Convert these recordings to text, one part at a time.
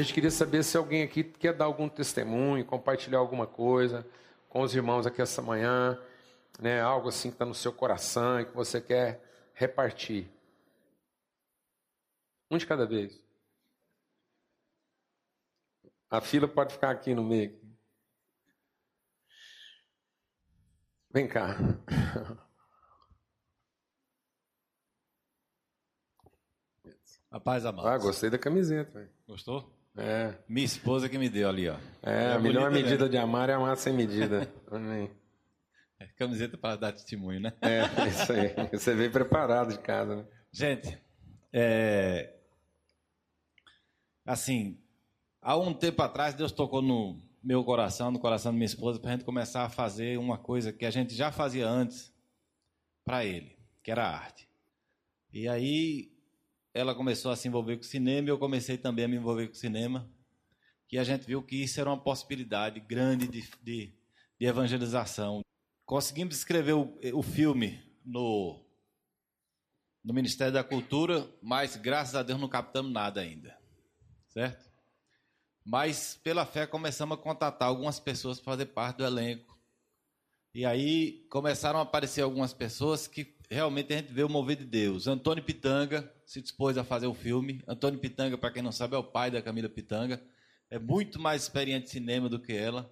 A gente queria saber se alguém aqui quer dar algum testemunho, compartilhar alguma coisa com os irmãos aqui essa manhã, né? Algo assim que está no seu coração e que você quer repartir. Um de cada vez. A fila pode ficar aqui no meio. Vem cá. Rapaz, amado. Ah, gostei da camiseta. Véio. Gostou? É. Minha esposa que me deu ali, ó. É, é a melhor medida mesmo. de amar é amar sem medida. Amém. É, camiseta para dar testemunho, né? É, isso aí. Você veio preparado de casa, né? Gente, é... assim, há um tempo atrás Deus tocou no meu coração, no coração da minha esposa, para a gente começar a fazer uma coisa que a gente já fazia antes para Ele, que era a arte. E aí ela começou a se envolver com o cinema e eu comecei também a me envolver com o cinema. E a gente viu que isso era uma possibilidade grande de, de, de evangelização. Conseguimos escrever o, o filme no, no Ministério da Cultura, mas graças a Deus não captamos nada ainda. Certo? Mas pela fé começamos a contatar algumas pessoas para fazer parte do elenco. E aí começaram a aparecer algumas pessoas que realmente a gente vê o mover de Deus. Antônio Pitanga se dispôs a fazer o filme. Antônio Pitanga, para quem não sabe, é o pai da Camila Pitanga. É muito mais experiente em cinema do que ela.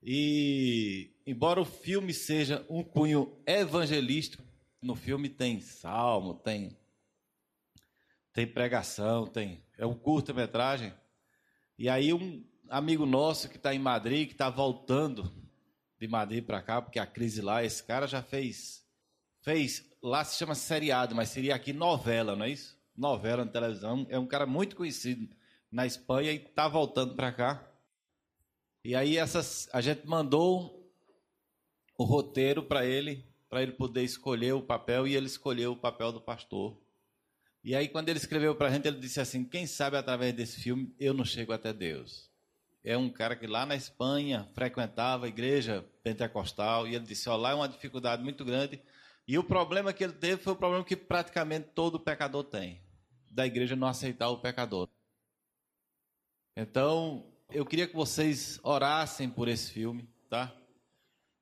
E, embora o filme seja um cunho evangelístico, no filme tem salmo, tem, tem pregação, tem é um curta-metragem. E aí um amigo nosso que está em Madrid, que está voltando de Madrid para cá, porque a crise lá, esse cara já fez fez, lá se chama seriado, mas seria aqui novela, não é isso? Novela na televisão. É um cara muito conhecido na Espanha e está voltando para cá. E aí essas, a gente mandou o roteiro para ele, para ele poder escolher o papel, e ele escolheu o papel do pastor. E aí quando ele escreveu para a gente, ele disse assim, quem sabe através desse filme eu não chego até Deus. É um cara que lá na Espanha frequentava a igreja pentecostal, e ele disse, ó, lá é uma dificuldade muito grande, e o problema que ele teve foi o problema que praticamente todo pecador tem, da igreja não aceitar o pecador. Então, eu queria que vocês orassem por esse filme, tá?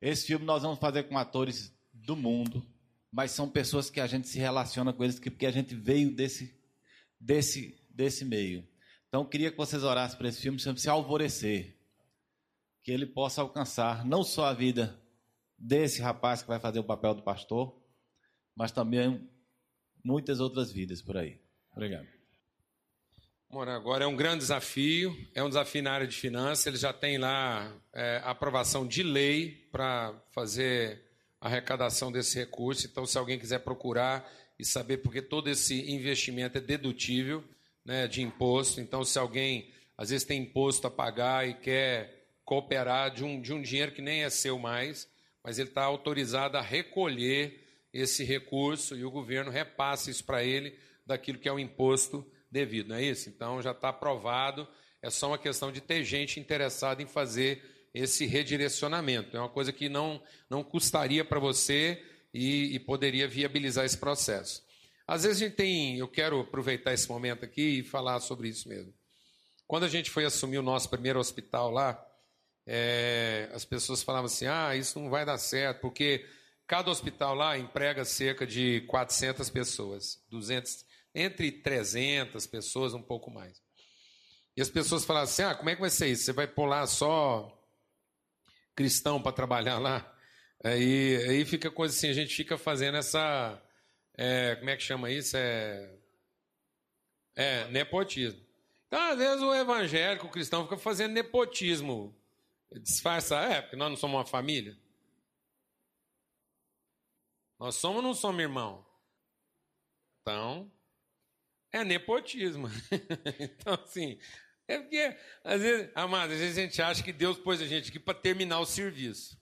Esse filme nós vamos fazer com atores do mundo, mas são pessoas que a gente se relaciona com eles porque a gente veio desse desse desse meio. Então, eu queria que vocês orassem por esse filme, chama-se Alvorecer, que ele possa alcançar não só a vida desse rapaz que vai fazer o papel do pastor, mas também muitas outras vidas por aí. Obrigado. Agora é um grande desafio, é um desafio na área de finanças. Ele já tem lá é, aprovação de lei para fazer a arrecadação desse recurso. Então, se alguém quiser procurar e saber, porque todo esse investimento é dedutível né, de imposto. Então, se alguém às vezes tem imposto a pagar e quer cooperar de um, de um dinheiro que nem é seu mais, mas ele está autorizado a recolher esse recurso e o governo repassa isso para ele daquilo que é o imposto devido, não é isso? Então já está aprovado, é só uma questão de ter gente interessada em fazer esse redirecionamento. É uma coisa que não, não custaria para você e, e, poderia viabilizar esse processo. Às vezes a gente tem, eu quero aproveitar esse momento aqui e falar sobre isso mesmo. Quando a gente foi assumir o nosso primeiro hospital lá, é, as pessoas falavam assim: ah, isso não vai dar certo, porque cada hospital lá emprega cerca de 400 pessoas, 200, entre 300 pessoas, um pouco mais. E as pessoas falavam assim: ah, como é que vai ser isso? Você vai lá só cristão para trabalhar lá? Aí, aí fica coisa assim: a gente fica fazendo essa. É, como é que chama isso? É, é nepotismo. Então, às vezes, o evangélico, o cristão, fica fazendo nepotismo Disfarça, é, porque nós não somos uma família. Nós somos ou não somos irmão? Então, é nepotismo. então, assim, é porque, às vezes, amado, às vezes a gente acha que Deus pôs a gente aqui para terminar o serviço.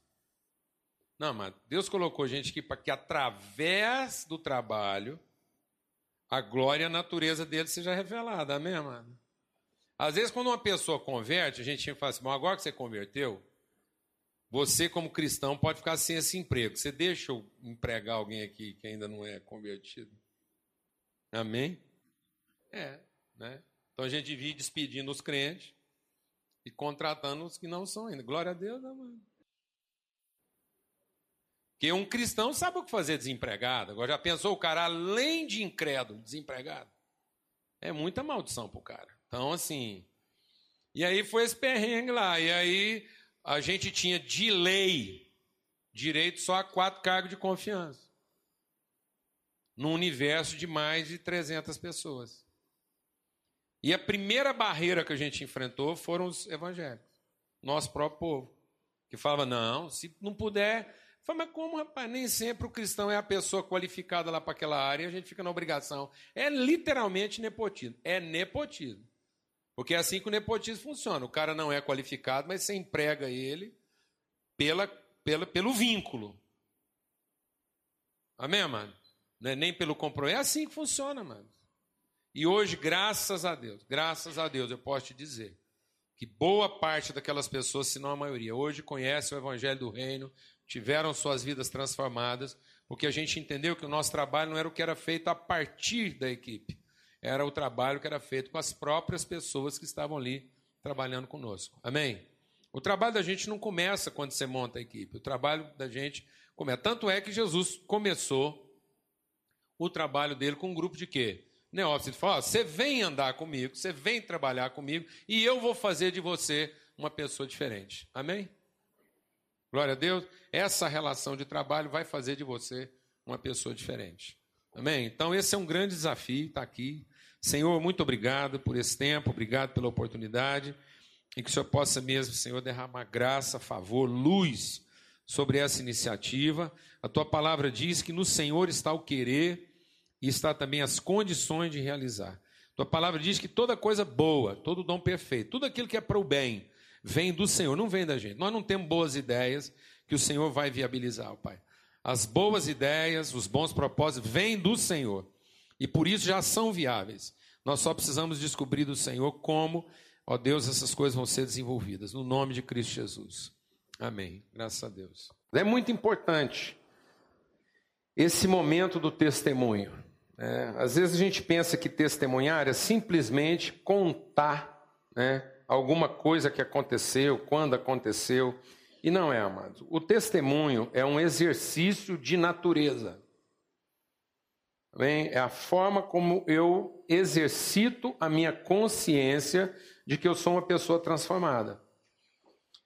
Não, amado, Deus colocou a gente aqui para que, através do trabalho, a glória e a natureza dele seja revelada. Amém, amado? Às vezes, quando uma pessoa converte, a gente fala assim: Bom, agora que você converteu, você, como cristão, pode ficar sem esse emprego. Você deixa eu empregar alguém aqui que ainda não é convertido? Amém? É, né? Então a gente vive despedindo os crentes e contratando os que não são ainda. Glória a Deus, amado. Porque um cristão sabe o que fazer desempregado. Agora já pensou o cara, além de incrédulo, desempregado? É muita maldição pro cara. Então, assim. E aí foi esse perrengue lá. E aí a gente tinha de lei direito só a quatro cargos de confiança. Num universo de mais de 300 pessoas. E a primeira barreira que a gente enfrentou foram os evangélicos, nosso próprio povo, que falava: não, se não puder. Falei, mas como, rapaz? Nem sempre o cristão é a pessoa qualificada lá para aquela área e a gente fica na obrigação. É literalmente nepotismo. É nepotismo. Porque é assim que o nepotismo funciona. O cara não é qualificado, mas você emprega ele pela, pela, pelo vínculo. Amém, mano? É nem pelo compromisso. É assim que funciona, mano. E hoje, graças a Deus, graças a Deus, eu posso te dizer que boa parte daquelas pessoas, se não a maioria, hoje conhece o Evangelho do Reino, tiveram suas vidas transformadas, porque a gente entendeu que o nosso trabalho não era o que era feito a partir da equipe, era o trabalho que era feito com as próprias pessoas que estavam ali trabalhando conosco. Amém? O trabalho da gente não começa quando você monta a equipe, o trabalho da gente começa. Tanto é que Jesus começou o trabalho dele com um grupo de quê? Neófito fala: você vem andar comigo, você vem trabalhar comigo, e eu vou fazer de você uma pessoa diferente. Amém? Glória a Deus. Essa relação de trabalho vai fazer de você uma pessoa diferente. Amém? Então, esse é um grande desafio, está aqui. Senhor, muito obrigado por esse tempo, obrigado pela oportunidade. E que o Senhor possa mesmo, Senhor, derramar graça, favor, luz sobre essa iniciativa. A tua palavra diz que no Senhor está o querer e está também as condições de realizar. Tua palavra diz que toda coisa boa, todo dom perfeito, tudo aquilo que é para o bem, vem do Senhor, não vem da gente. Nós não temos boas ideias que o Senhor vai viabilizar, Pai. As boas ideias, os bons propósitos vêm do Senhor e por isso já são viáveis. Nós só precisamos descobrir do Senhor como, ó Deus, essas coisas vão ser desenvolvidas. No nome de Cristo Jesus. Amém. Graças a Deus. É muito importante esse momento do testemunho. É, às vezes a gente pensa que testemunhar é simplesmente contar né, alguma coisa que aconteceu, quando aconteceu. E não é, amado. O testemunho é um exercício de natureza. É a forma como eu exercito a minha consciência de que eu sou uma pessoa transformada.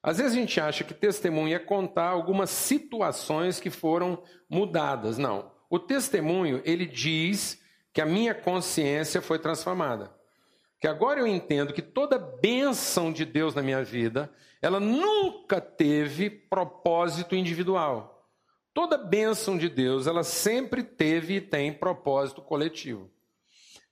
Às vezes a gente acha que testemunho é contar algumas situações que foram mudadas. Não. O testemunho, ele diz que a minha consciência foi transformada. Que agora eu entendo que toda bênção de Deus na minha vida, ela nunca teve propósito individual. Toda bênção de Deus, ela sempre teve e tem propósito coletivo.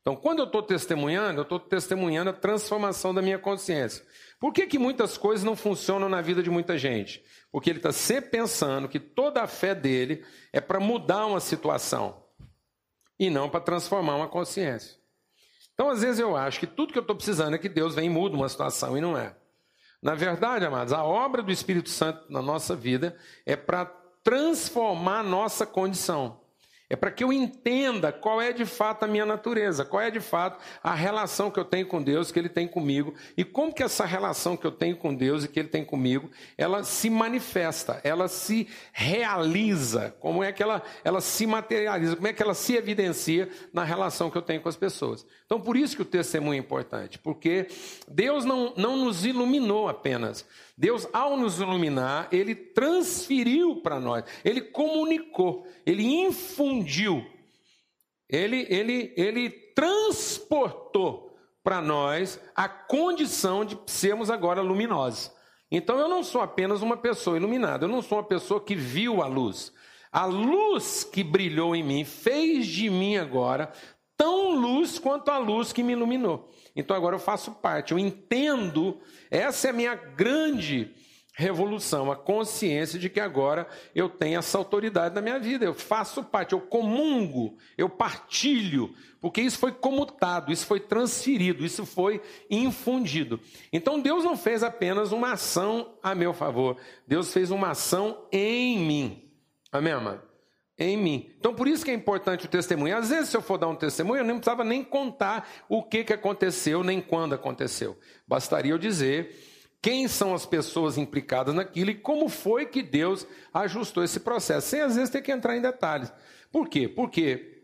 Então, quando eu estou testemunhando, eu estou testemunhando a transformação da minha consciência. Por que, que muitas coisas não funcionam na vida de muita gente? Porque ele está sempre pensando que toda a fé dele é para mudar uma situação e não para transformar uma consciência. Então, às vezes, eu acho que tudo que eu estou precisando é que Deus venha e mude uma situação e não é. Na verdade, amados, a obra do Espírito Santo na nossa vida é para transformar nossa condição. É para que eu entenda qual é de fato a minha natureza, qual é de fato a relação que eu tenho com Deus, que Ele tem comigo, e como que essa relação que eu tenho com Deus e que Ele tem comigo, ela se manifesta, ela se realiza, como é que ela, ela se materializa, como é que ela se evidencia na relação que eu tenho com as pessoas. Então, por isso que o testemunho é importante, porque Deus não, não nos iluminou apenas, Deus, ao nos iluminar, ele transferiu para nós, ele comunicou, ele infundiu, ele, ele, ele transportou para nós a condição de sermos agora luminosos. Então eu não sou apenas uma pessoa iluminada, eu não sou uma pessoa que viu a luz. A luz que brilhou em mim fez de mim agora tão luz quanto a luz que me iluminou. Então agora eu faço parte, eu entendo, essa é a minha grande revolução, a consciência de que agora eu tenho essa autoridade na minha vida, eu faço parte, eu comungo, eu partilho, porque isso foi comutado, isso foi transferido, isso foi infundido. Então Deus não fez apenas uma ação a meu favor, Deus fez uma ação em mim. Amém, amado? Em mim. Então, por isso que é importante o testemunho. Às vezes, se eu for dar um testemunho, eu nem precisava nem contar o que, que aconteceu, nem quando aconteceu. Bastaria eu dizer quem são as pessoas implicadas naquilo e como foi que Deus ajustou esse processo, sem às vezes ter que entrar em detalhes. Por quê? Porque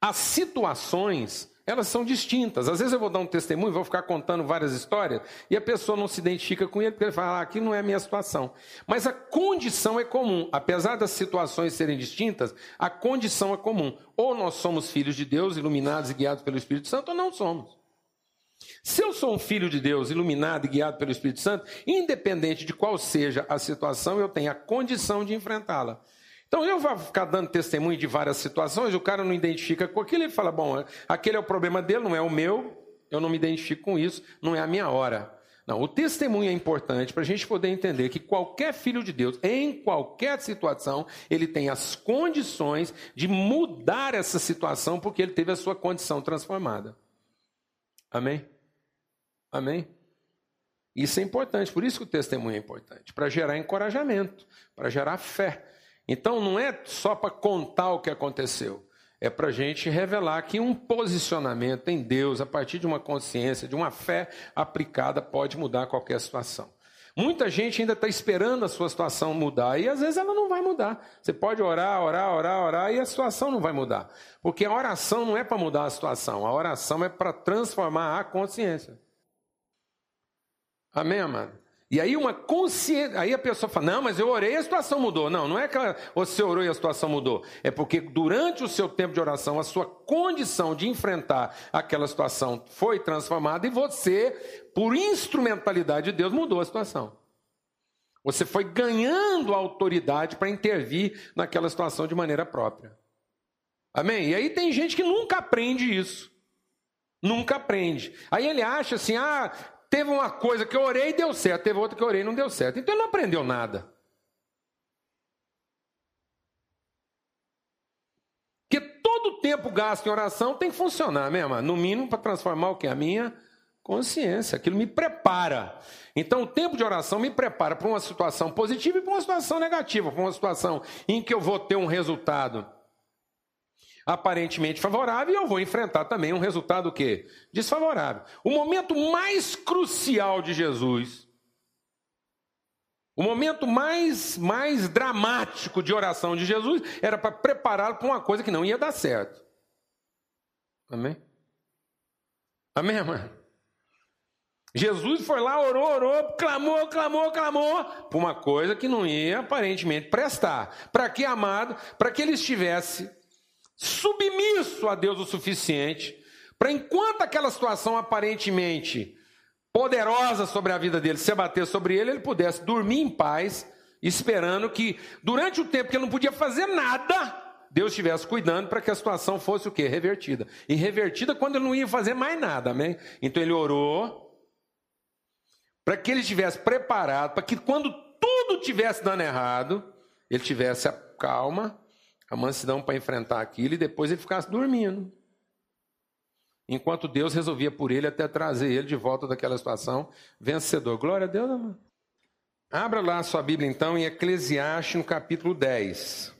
as situações elas são distintas. Às vezes eu vou dar um testemunho, vou ficar contando várias histórias, e a pessoa não se identifica com ele, porque ele fala, ah, aqui não é a minha situação. Mas a condição é comum. Apesar das situações serem distintas, a condição é comum. Ou nós somos filhos de Deus, iluminados e guiados pelo Espírito Santo, ou não somos. Se eu sou um filho de Deus, iluminado e guiado pelo Espírito Santo, independente de qual seja a situação, eu tenho a condição de enfrentá-la. Então eu vou ficar dando testemunho de várias situações, o cara não identifica com aquilo, ele fala: bom, aquele é o problema dele, não é o meu, eu não me identifico com isso, não é a minha hora. Não, o testemunho é importante para a gente poder entender que qualquer filho de Deus, em qualquer situação, ele tem as condições de mudar essa situação porque ele teve a sua condição transformada. Amém? Amém? Isso é importante, por isso que o testemunho é importante para gerar encorajamento, para gerar fé. Então não é só para contar o que aconteceu, é para a gente revelar que um posicionamento em Deus, a partir de uma consciência, de uma fé aplicada, pode mudar qualquer situação. Muita gente ainda está esperando a sua situação mudar e às vezes ela não vai mudar. Você pode orar, orar, orar, orar e a situação não vai mudar. Porque a oração não é para mudar a situação, a oração é para transformar a consciência. Amém, amado? E aí uma consciência, aí a pessoa fala: "Não, mas eu orei e a situação mudou". Não, não é que você orou e a situação mudou. É porque durante o seu tempo de oração, a sua condição de enfrentar aquela situação foi transformada e você, por instrumentalidade de Deus, mudou a situação. Você foi ganhando autoridade para intervir naquela situação de maneira própria. Amém? E aí tem gente que nunca aprende isso. Nunca aprende. Aí ele acha assim: ah, Teve uma coisa que eu orei e deu certo, teve outra que eu orei e não deu certo. Então ele não aprendeu nada. Porque todo tempo gasto em oração tem que funcionar mesmo, no mínimo para transformar o que? A minha consciência. Aquilo me prepara. Então o tempo de oração me prepara para uma situação positiva e para uma situação negativa, para uma situação em que eu vou ter um resultado aparentemente favorável e eu vou enfrentar também um resultado que desfavorável. O momento mais crucial de Jesus, o momento mais mais dramático de oração de Jesus era para prepará-lo para uma coisa que não ia dar certo. Amém? Amém, irmã? Jesus foi lá, orou, orou, clamou, clamou, clamou, por uma coisa que não ia aparentemente prestar. Para que, amado? Para que ele estivesse submisso a Deus o suficiente para, enquanto aquela situação aparentemente poderosa sobre a vida dele se abater sobre ele, ele pudesse dormir em paz, esperando que, durante o tempo que ele não podia fazer nada, Deus estivesse cuidando para que a situação fosse o quê? Revertida. E revertida quando ele não ia fazer mais nada, amém? Então ele orou para que ele estivesse preparado, para que quando tudo estivesse dando errado, ele tivesse a calma a mansidão para enfrentar aquilo e depois ele ficasse dormindo. Enquanto Deus resolvia por ele até trazer ele de volta daquela situação vencedor. Glória a Deus, amado. Abra lá a sua Bíblia então em Eclesiastes no capítulo 10.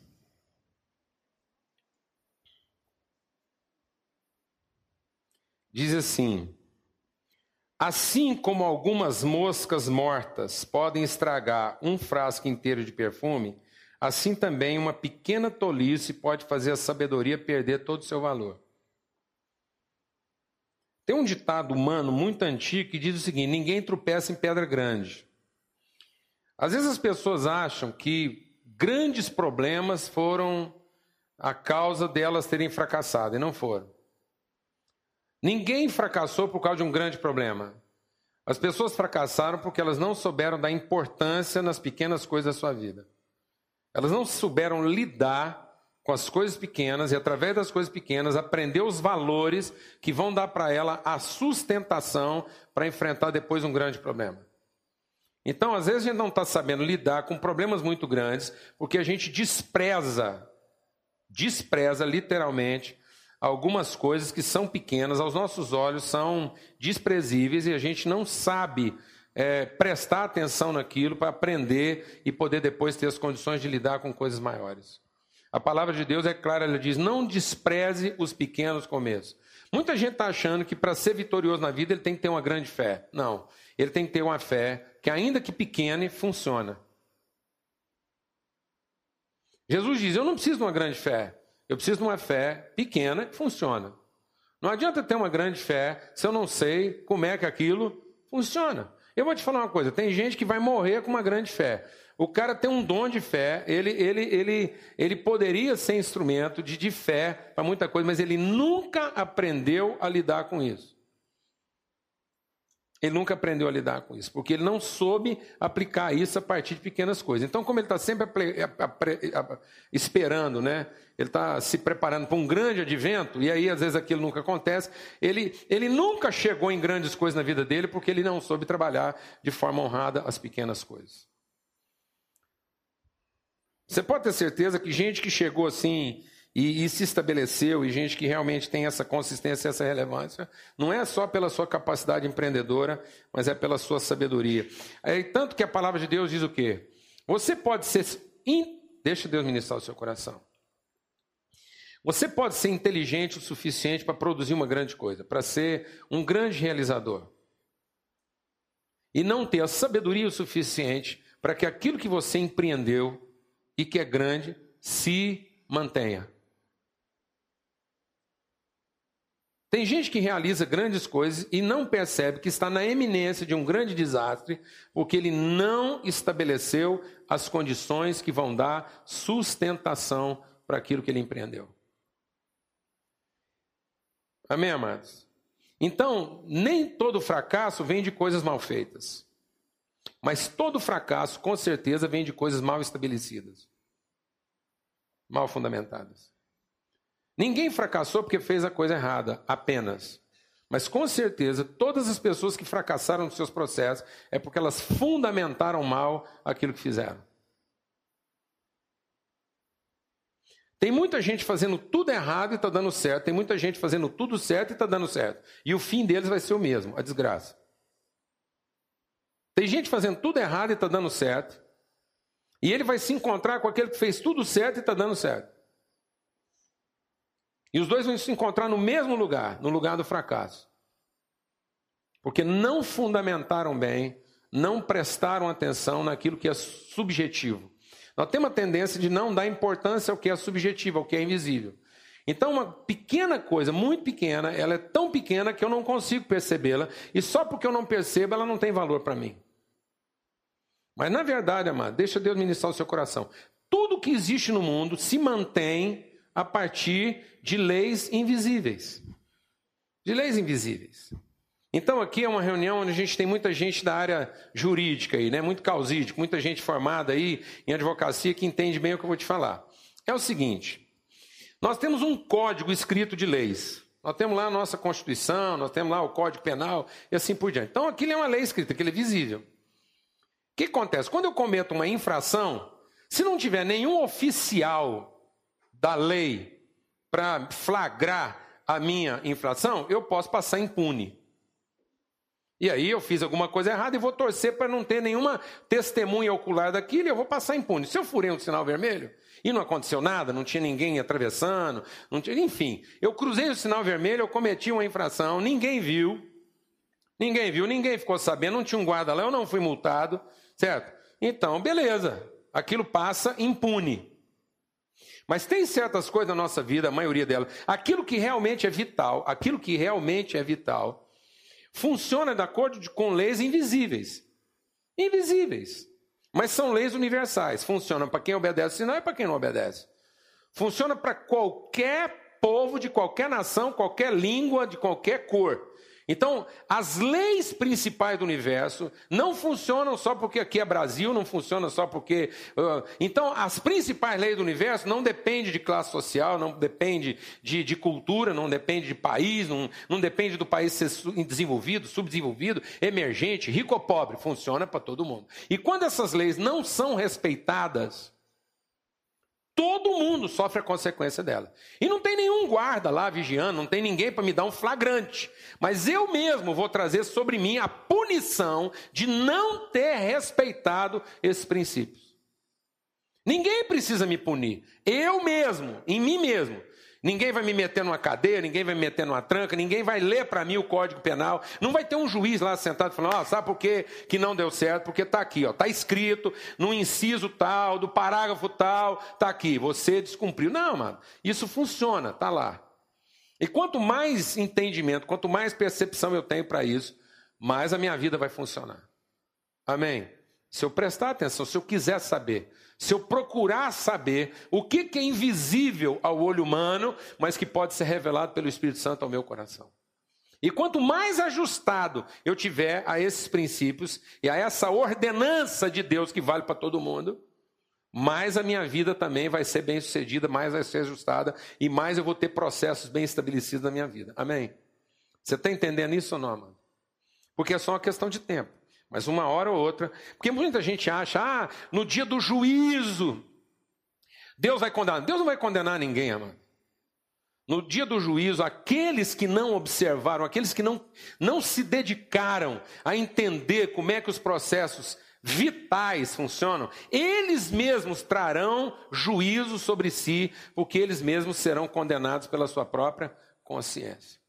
Diz assim: Assim como algumas moscas mortas podem estragar um frasco inteiro de perfume, Assim também, uma pequena tolice pode fazer a sabedoria perder todo o seu valor. Tem um ditado humano muito antigo que diz o seguinte: ninguém tropeça em pedra grande. Às vezes as pessoas acham que grandes problemas foram a causa delas terem fracassado, e não foram. Ninguém fracassou por causa de um grande problema. As pessoas fracassaram porque elas não souberam dar importância nas pequenas coisas da sua vida. Elas não souberam lidar com as coisas pequenas e, através das coisas pequenas, aprender os valores que vão dar para ela a sustentação para enfrentar depois um grande problema. Então, às vezes, a gente não está sabendo lidar com problemas muito grandes porque a gente despreza, despreza literalmente algumas coisas que são pequenas, aos nossos olhos são desprezíveis e a gente não sabe é, prestar atenção naquilo para aprender e poder depois ter as condições de lidar com coisas maiores. A palavra de Deus é clara, ela diz: não despreze os pequenos começos. Muita gente está achando que para ser vitorioso na vida ele tem que ter uma grande fé. Não. Ele tem que ter uma fé que, ainda que pequena, funciona. Jesus diz: Eu não preciso de uma grande fé. Eu preciso de uma fé pequena que funciona. Não adianta ter uma grande fé se eu não sei como é que aquilo funciona. Eu vou te falar uma coisa: tem gente que vai morrer com uma grande fé. O cara tem um dom de fé, ele, ele, ele, ele poderia ser instrumento de, de fé para muita coisa, mas ele nunca aprendeu a lidar com isso. Ele nunca aprendeu a lidar com isso, porque ele não soube aplicar isso a partir de pequenas coisas. Então, como ele está sempre esperando, né? ele está se preparando para um grande advento, e aí às vezes aquilo nunca acontece, ele, ele nunca chegou em grandes coisas na vida dele, porque ele não soube trabalhar de forma honrada as pequenas coisas. Você pode ter certeza que gente que chegou assim e, e, se estabeleceu, e gente que realmente tem essa consistência, essa relevância, não é só pela sua capacidade empreendedora, mas é pela sua sabedoria. É, tanto que a palavra de Deus diz o quê? Você pode ser. In... Deixa Deus ministrar o seu coração. Você pode ser inteligente o suficiente para produzir uma grande coisa, para ser um grande realizador. E não ter a sabedoria o suficiente para que aquilo que você empreendeu e que é grande se mantenha. Tem gente que realiza grandes coisas e não percebe que está na eminência de um grande desastre, porque ele não estabeleceu as condições que vão dar sustentação para aquilo que ele empreendeu. Amém, amados? Então, nem todo fracasso vem de coisas mal feitas. Mas todo fracasso, com certeza, vem de coisas mal estabelecidas, mal fundamentadas. Ninguém fracassou porque fez a coisa errada, apenas. Mas com certeza, todas as pessoas que fracassaram nos seus processos é porque elas fundamentaram mal aquilo que fizeram. Tem muita gente fazendo tudo errado e está dando certo. Tem muita gente fazendo tudo certo e está dando certo. E o fim deles vai ser o mesmo, a desgraça. Tem gente fazendo tudo errado e está dando certo. E ele vai se encontrar com aquele que fez tudo certo e está dando certo. E os dois vão se encontrar no mesmo lugar, no lugar do fracasso. Porque não fundamentaram bem, não prestaram atenção naquilo que é subjetivo. Nós temos a tendência de não dar importância ao que é subjetivo, ao que é invisível. Então, uma pequena coisa, muito pequena, ela é tão pequena que eu não consigo percebê-la, e só porque eu não percebo, ela não tem valor para mim. Mas, na verdade, amado, deixa Deus ministrar o seu coração. Tudo que existe no mundo se mantém a partir de leis invisíveis. De leis invisíveis. Então aqui é uma reunião onde a gente tem muita gente da área jurídica aí, né? Muito causídico, muita gente formada aí em advocacia que entende bem o que eu vou te falar. É o seguinte: nós temos um código escrito de leis. Nós temos lá a nossa Constituição, nós temos lá o Código Penal e assim por diante. Então aquilo é uma lei escrita, aquilo é visível. O que acontece? Quando eu cometo uma infração, se não tiver nenhum oficial da lei para flagrar a minha infração, eu posso passar impune. E aí eu fiz alguma coisa errada e vou torcer para não ter nenhuma testemunha ocular daquilo e eu vou passar impune. Se eu furei um sinal vermelho e não aconteceu nada, não tinha ninguém atravessando, tinha, enfim, eu cruzei o sinal vermelho, eu cometi uma infração, ninguém viu, ninguém viu, ninguém ficou sabendo, não tinha um guarda lá, eu não fui multado, certo? Então, beleza, aquilo passa impune. Mas tem certas coisas na nossa vida, a maioria delas, aquilo que realmente é vital, aquilo que realmente é vital, funciona de acordo com leis invisíveis. Invisíveis. Mas são leis universais. Funcionam para quem obedece o sinal e para quem não obedece. Funciona para qualquer povo, de qualquer nação, qualquer língua, de qualquer cor. Então, as leis principais do universo não funcionam só porque aqui é Brasil, não funciona só porque. Uh, então, as principais leis do universo não dependem de classe social, não depende de, de cultura, não depende de país, não, não depende do país ser desenvolvido, subdesenvolvido, emergente, rico ou pobre. Funciona para todo mundo. E quando essas leis não são respeitadas, Todo mundo sofre a consequência dela. E não tem nenhum guarda lá vigiando, não tem ninguém para me dar um flagrante. Mas eu mesmo vou trazer sobre mim a punição de não ter respeitado esses princípios. Ninguém precisa me punir. Eu mesmo, em mim mesmo. Ninguém vai me meter numa cadeia, ninguém vai me meter numa tranca, ninguém vai ler para mim o Código Penal. Não vai ter um juiz lá sentado falando, oh, sabe por quê que não deu certo? Porque está aqui, está escrito no inciso tal, do parágrafo tal, está aqui, você descumpriu. Não, mano, isso funciona, está lá. E quanto mais entendimento, quanto mais percepção eu tenho para isso, mais a minha vida vai funcionar. Amém? Se eu prestar atenção, se eu quiser saber, se eu procurar saber o que, é invisível ao olho humano, mas que pode ser revelado pelo Espírito Santo ao meu coração. E quanto mais ajustado eu tiver a esses princípios e a essa ordenança de Deus que vale para todo mundo, mais a minha vida também vai ser bem sucedida, mais vai ser ajustada e mais eu vou ter processos bem estabelecidos na minha vida. Amém? Você está entendendo isso ou não, mano? Porque é só uma questão de tempo. Mas uma hora ou outra. Porque muita gente acha, ah, no dia do juízo, Deus vai condenar. Deus não vai condenar ninguém, amado. No dia do juízo, aqueles que não observaram, aqueles que não, não se dedicaram a entender como é que os processos vitais funcionam, eles mesmos trarão juízo sobre si, porque eles mesmos serão condenados pela sua própria consciência.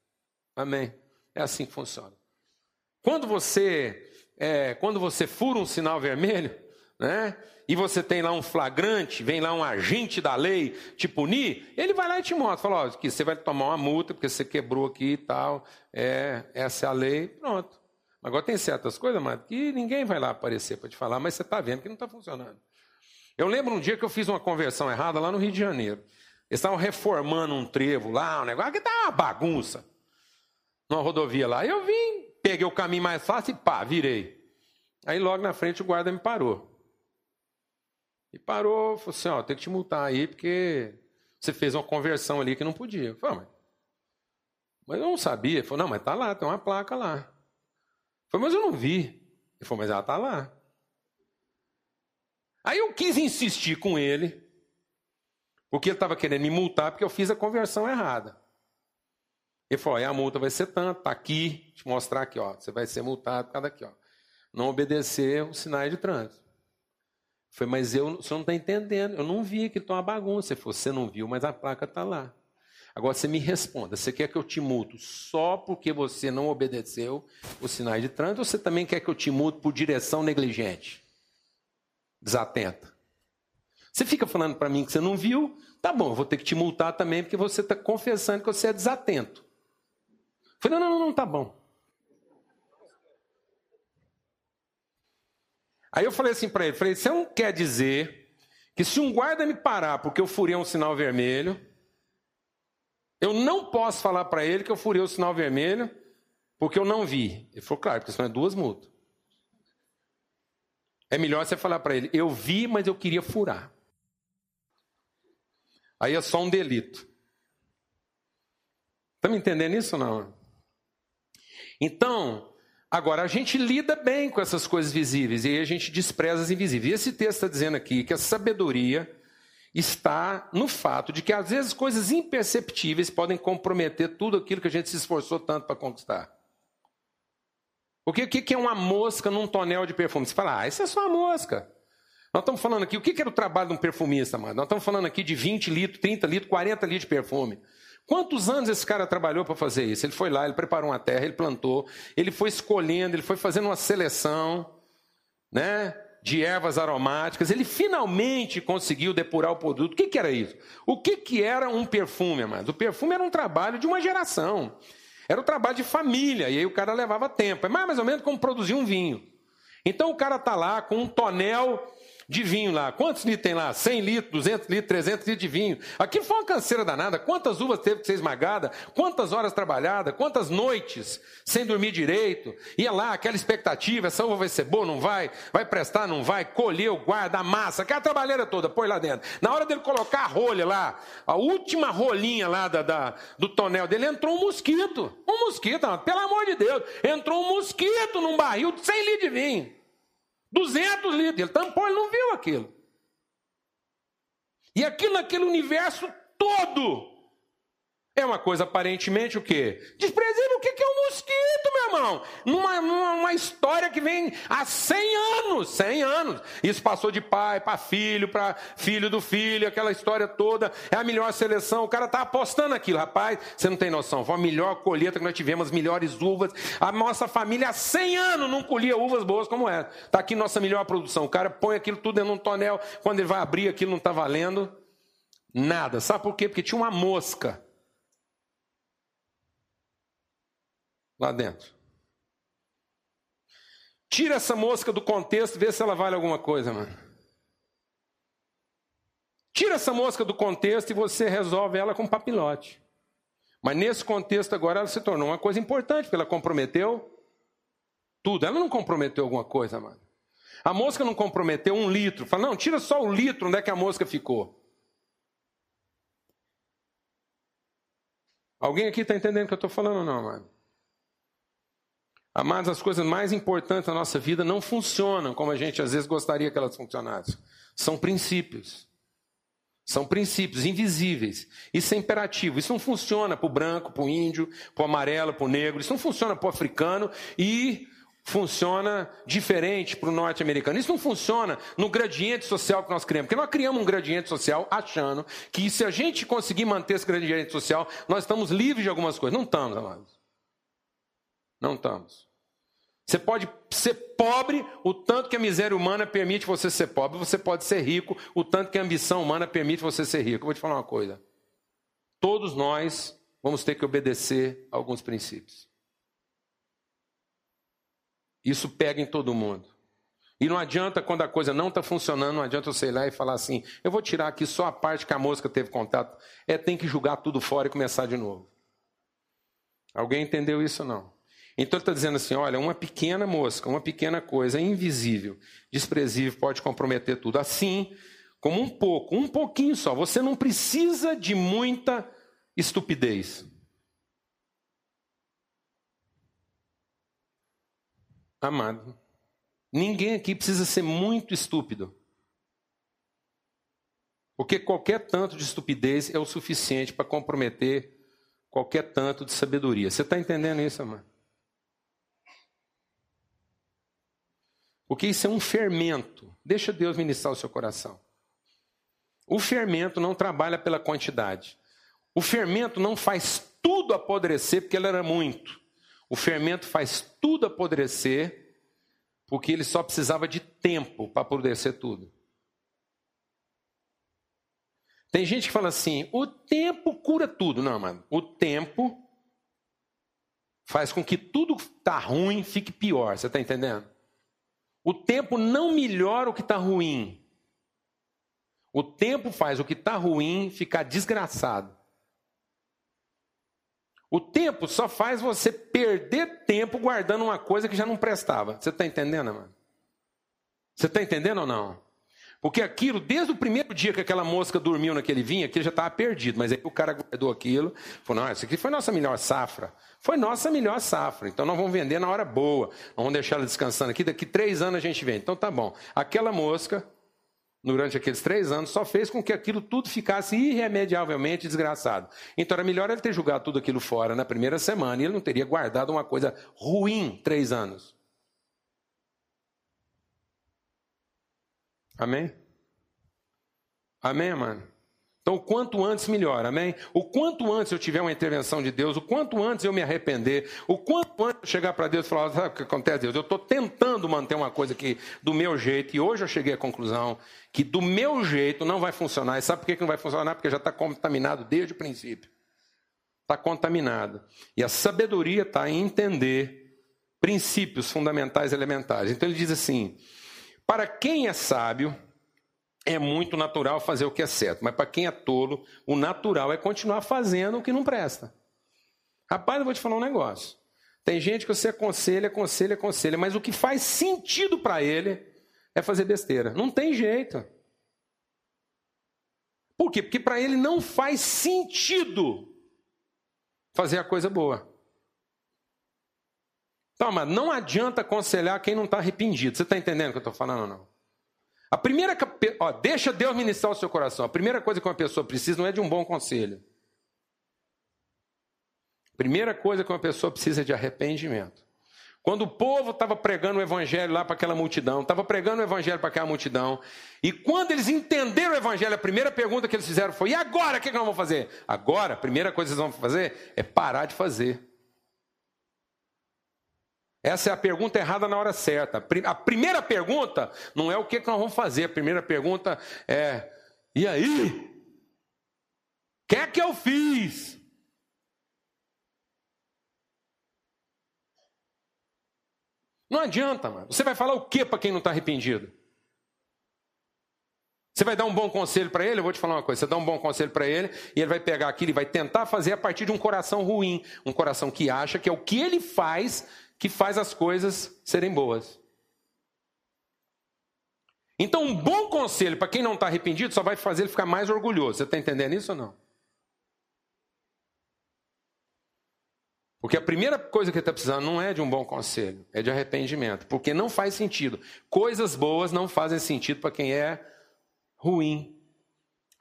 Amém? É assim que funciona. Quando você é, quando você fura um sinal vermelho, né? E você tem lá um flagrante, vem lá um agente da lei te punir, ele vai lá e te mostra, fala, ó, que você vai tomar uma multa porque você quebrou aqui e tal, é, essa é a lei, pronto. Agora tem certas coisas, mas que ninguém vai lá aparecer para te falar, mas você está vendo que não está funcionando. Eu lembro um dia que eu fiz uma conversão errada lá no Rio de Janeiro. Eles estavam reformando um trevo lá, um negócio que tá uma bagunça. Numa rodovia lá. Eu vim, Peguei o caminho mais fácil e pá, virei. Aí logo na frente o guarda me parou. E parou, falou assim: ó, tem que te multar aí porque você fez uma conversão ali que não podia. Eu falei, mas, mas eu não sabia. Ele falou: não, mas tá lá, tem uma placa lá. Eu falei, mas eu não vi. Ele falou, mas ela tá lá. Aí eu quis insistir com ele, porque ele estava querendo me multar porque eu fiz a conversão errada. Ele falou: a multa vai ser tanto, está aqui, te mostrar aqui, ó, você vai ser multado por causa daqui, ó. Não obedecer os sinais de trânsito. Foi, mas eu, o senhor não está entendendo, eu não vi que está uma bagunça. Ele falou: você não viu, mas a placa está lá. Agora você me responda: você quer que eu te multo só porque você não obedeceu os sinais de trânsito ou você também quer que eu te multo por direção negligente? Desatenta. Você fica falando para mim que você não viu, tá bom, eu vou ter que te multar também porque você está confessando que você é desatento. Falei, não, não, não, tá bom. Aí eu falei assim para ele, falei, você não quer dizer que se um guarda me parar porque eu furei um sinal vermelho, eu não posso falar para ele que eu furei o sinal vermelho porque eu não vi. Ele falou, claro, porque senão é duas multas. É melhor você falar para ele, eu vi, mas eu queria furar. Aí é só um delito. Está me entendendo isso ou não? Então, agora a gente lida bem com essas coisas visíveis e aí a gente despreza as invisíveis. E esse texto está dizendo aqui que a sabedoria está no fato de que às vezes coisas imperceptíveis podem comprometer tudo aquilo que a gente se esforçou tanto para conquistar. O que, que é uma mosca num tonel de perfume? Você fala, ah, isso é só uma mosca. Nós estamos falando aqui, o que era o trabalho de um perfumista, mano? Nós estamos falando aqui de 20 litros, 30 litros, 40 litros de perfume. Quantos anos esse cara trabalhou para fazer isso? Ele foi lá, ele preparou uma terra, ele plantou, ele foi escolhendo, ele foi fazendo uma seleção, né? De ervas aromáticas, ele finalmente conseguiu depurar o produto. O que, que era isso? O que, que era um perfume, amados? O perfume era um trabalho de uma geração. Era o um trabalho de família, e aí o cara levava tempo. É mais, mais ou menos como produzir um vinho. Então o cara está lá com um tonel de vinho lá. Quantos litros tem lá? 100 litros, 200 litros, 300 litros de vinho. Aqui foi uma canseira danada. Quantas uvas teve que ser esmagada? Quantas horas trabalhada? Quantas noites sem dormir direito? Ia lá, aquela expectativa, essa uva vai ser boa, não vai? Vai prestar, não vai? Colheu, guarda, amassa, aquela trabalheira toda, põe lá dentro. Na hora dele colocar a rolha lá, a última rolinha lá da, da do tonel dele, entrou um mosquito. Um mosquito, pelo amor de Deus. Entrou um mosquito num barril de 100 litros de vinho. 200 litros. Ele tampou, ele não viu aquilo. E aquilo naquele universo todo. É uma coisa aparentemente o quê? Desprezível. O que é um mosquito, meu irmão? Numa, numa, uma história que vem há 100 anos. 100 anos. Isso passou de pai para filho, para filho do filho, aquela história toda. É a melhor seleção. O cara está apostando aquilo. Rapaz, você não tem noção. Foi a melhor colheita que nós tivemos, as melhores uvas. A nossa família há 100 anos não colhia uvas boas como essa. Está aqui nossa melhor produção. O cara põe aquilo tudo de um tonel. Quando ele vai abrir, aquilo não está valendo nada. Sabe por quê? Porque tinha uma mosca lá dentro. Tira essa mosca do contexto, vê se ela vale alguma coisa, mano. Tira essa mosca do contexto e você resolve ela com papilote. Mas nesse contexto agora ela se tornou uma coisa importante, porque ela comprometeu tudo. Ela não comprometeu alguma coisa, mano. A mosca não comprometeu um litro. Fala, não, tira só o litro, onde é que a mosca ficou? Alguém aqui está entendendo o que eu estou falando não, mano? Amados, as coisas mais importantes da nossa vida não funcionam como a gente às vezes gostaria que elas funcionassem. São princípios. São princípios invisíveis. Isso é imperativo. Isso não funciona para o branco, para o índio, para o amarelo, para o negro. Isso não funciona para o africano e funciona diferente para o norte-americano. Isso não funciona no gradiente social que nós criamos. Porque nós criamos um gradiente social achando que se a gente conseguir manter esse gradiente social, nós estamos livres de algumas coisas. Não estamos, amados. Não estamos. Você pode ser pobre o tanto que a miséria humana permite você ser pobre. Você pode ser rico o tanto que a ambição humana permite você ser rico. Eu vou te falar uma coisa. Todos nós vamos ter que obedecer a alguns princípios. Isso pega em todo mundo. E não adianta, quando a coisa não está funcionando, não adianta você ir lá e falar assim: eu vou tirar aqui só a parte que a mosca teve contato. É, tem que jogar tudo fora e começar de novo. Alguém entendeu isso não? Então ele está dizendo assim: olha, uma pequena mosca, uma pequena coisa invisível, desprezível, pode comprometer tudo. Assim, como um pouco, um pouquinho só. Você não precisa de muita estupidez. Amado, ninguém aqui precisa ser muito estúpido. Porque qualquer tanto de estupidez é o suficiente para comprometer qualquer tanto de sabedoria. Você está entendendo isso, amado? Porque isso é um fermento. Deixa Deus ministrar o seu coração. O fermento não trabalha pela quantidade. O fermento não faz tudo apodrecer porque ele era muito. O fermento faz tudo apodrecer porque ele só precisava de tempo para apodrecer tudo. Tem gente que fala assim: o tempo cura tudo. Não, mano. O tempo faz com que tudo que está ruim fique pior. Você está entendendo? O tempo não melhora o que está ruim. O tempo faz o que está ruim ficar desgraçado. O tempo só faz você perder tempo guardando uma coisa que já não prestava. Você está entendendo, mano? Você está entendendo ou não? Porque aquilo, desde o primeiro dia que aquela mosca dormiu naquele vinho, aquilo já estava perdido. Mas aí o cara guardou aquilo, falou: não, isso aqui foi nossa melhor safra. Foi nossa melhor safra. Então nós vamos vender na hora boa. Vamos deixar ela descansando aqui. Daqui três anos a gente vende. Então tá bom. Aquela mosca, durante aqueles três anos, só fez com que aquilo tudo ficasse irremediavelmente desgraçado. Então era melhor ele ter jogado tudo aquilo fora na primeira semana e ele não teria guardado uma coisa ruim três anos. Amém? Amém, mano? Então, o quanto antes, melhor, amém? O quanto antes eu tiver uma intervenção de Deus, o quanto antes eu me arrepender, o quanto antes eu chegar para Deus e falar: sabe o que acontece, Deus? Eu estou tentando manter uma coisa aqui do meu jeito, e hoje eu cheguei à conclusão que do meu jeito não vai funcionar. E sabe por que não vai funcionar? Porque já está contaminado desde o princípio. Está contaminado. E a sabedoria está em entender princípios fundamentais elementares. Então ele diz assim: para quem é sábio, é muito natural fazer o que é certo, mas para quem é tolo, o natural é continuar fazendo o que não presta. Rapaz, eu vou te falar um negócio. Tem gente que você aconselha, aconselha, aconselha, mas o que faz sentido para ele é fazer besteira. Não tem jeito. Por quê? Porque para ele não faz sentido fazer a coisa boa. Mas não adianta aconselhar quem não está arrependido. Você está entendendo o que eu estou falando ou não? A primeira, ó, deixa Deus ministrar o seu coração. A primeira coisa que uma pessoa precisa não é de um bom conselho. Primeira coisa que uma pessoa precisa é de arrependimento. Quando o povo estava pregando o evangelho lá para aquela multidão, estava pregando o evangelho para aquela multidão, e quando eles entenderam o evangelho, a primeira pergunta que eles fizeram foi: e agora o que, que nós vamos fazer? Agora, a primeira coisa que eles vão fazer é parar de fazer. Essa é a pergunta errada na hora certa. A primeira pergunta não é o que, nós vamos fazer, a primeira pergunta é: e aí? O que é que eu fiz? Não adianta, mano. Você vai falar o que para quem não está arrependido? Você vai dar um bom conselho para ele? Eu vou te falar uma coisa: você dá um bom conselho para ele e ele vai pegar aquilo e vai tentar fazer a partir de um coração ruim, um coração que acha que é o que ele faz que faz as coisas serem boas. Então, um bom conselho para quem não está arrependido só vai fazer ele ficar mais orgulhoso. Você está entendendo isso ou não? Porque a primeira coisa que ele está precisando não é de um bom conselho, é de arrependimento. Porque não faz sentido. Coisas boas não fazem sentido para quem é ruim.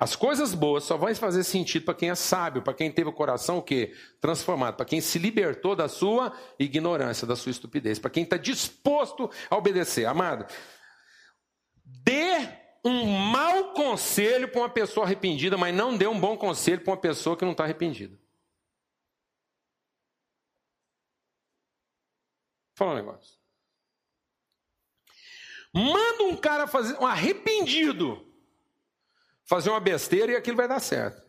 As coisas boas só vão fazer sentido para quem é sábio, para quem teve o coração o quê? Transformado, para quem se libertou da sua ignorância, da sua estupidez, para quem está disposto a obedecer. Amado, dê um mau conselho para uma pessoa arrependida, mas não dê um bom conselho para uma pessoa que não está arrependida. Fala um negócio. Manda um cara fazer um arrependido fazer uma besteira e aquilo vai dar certo.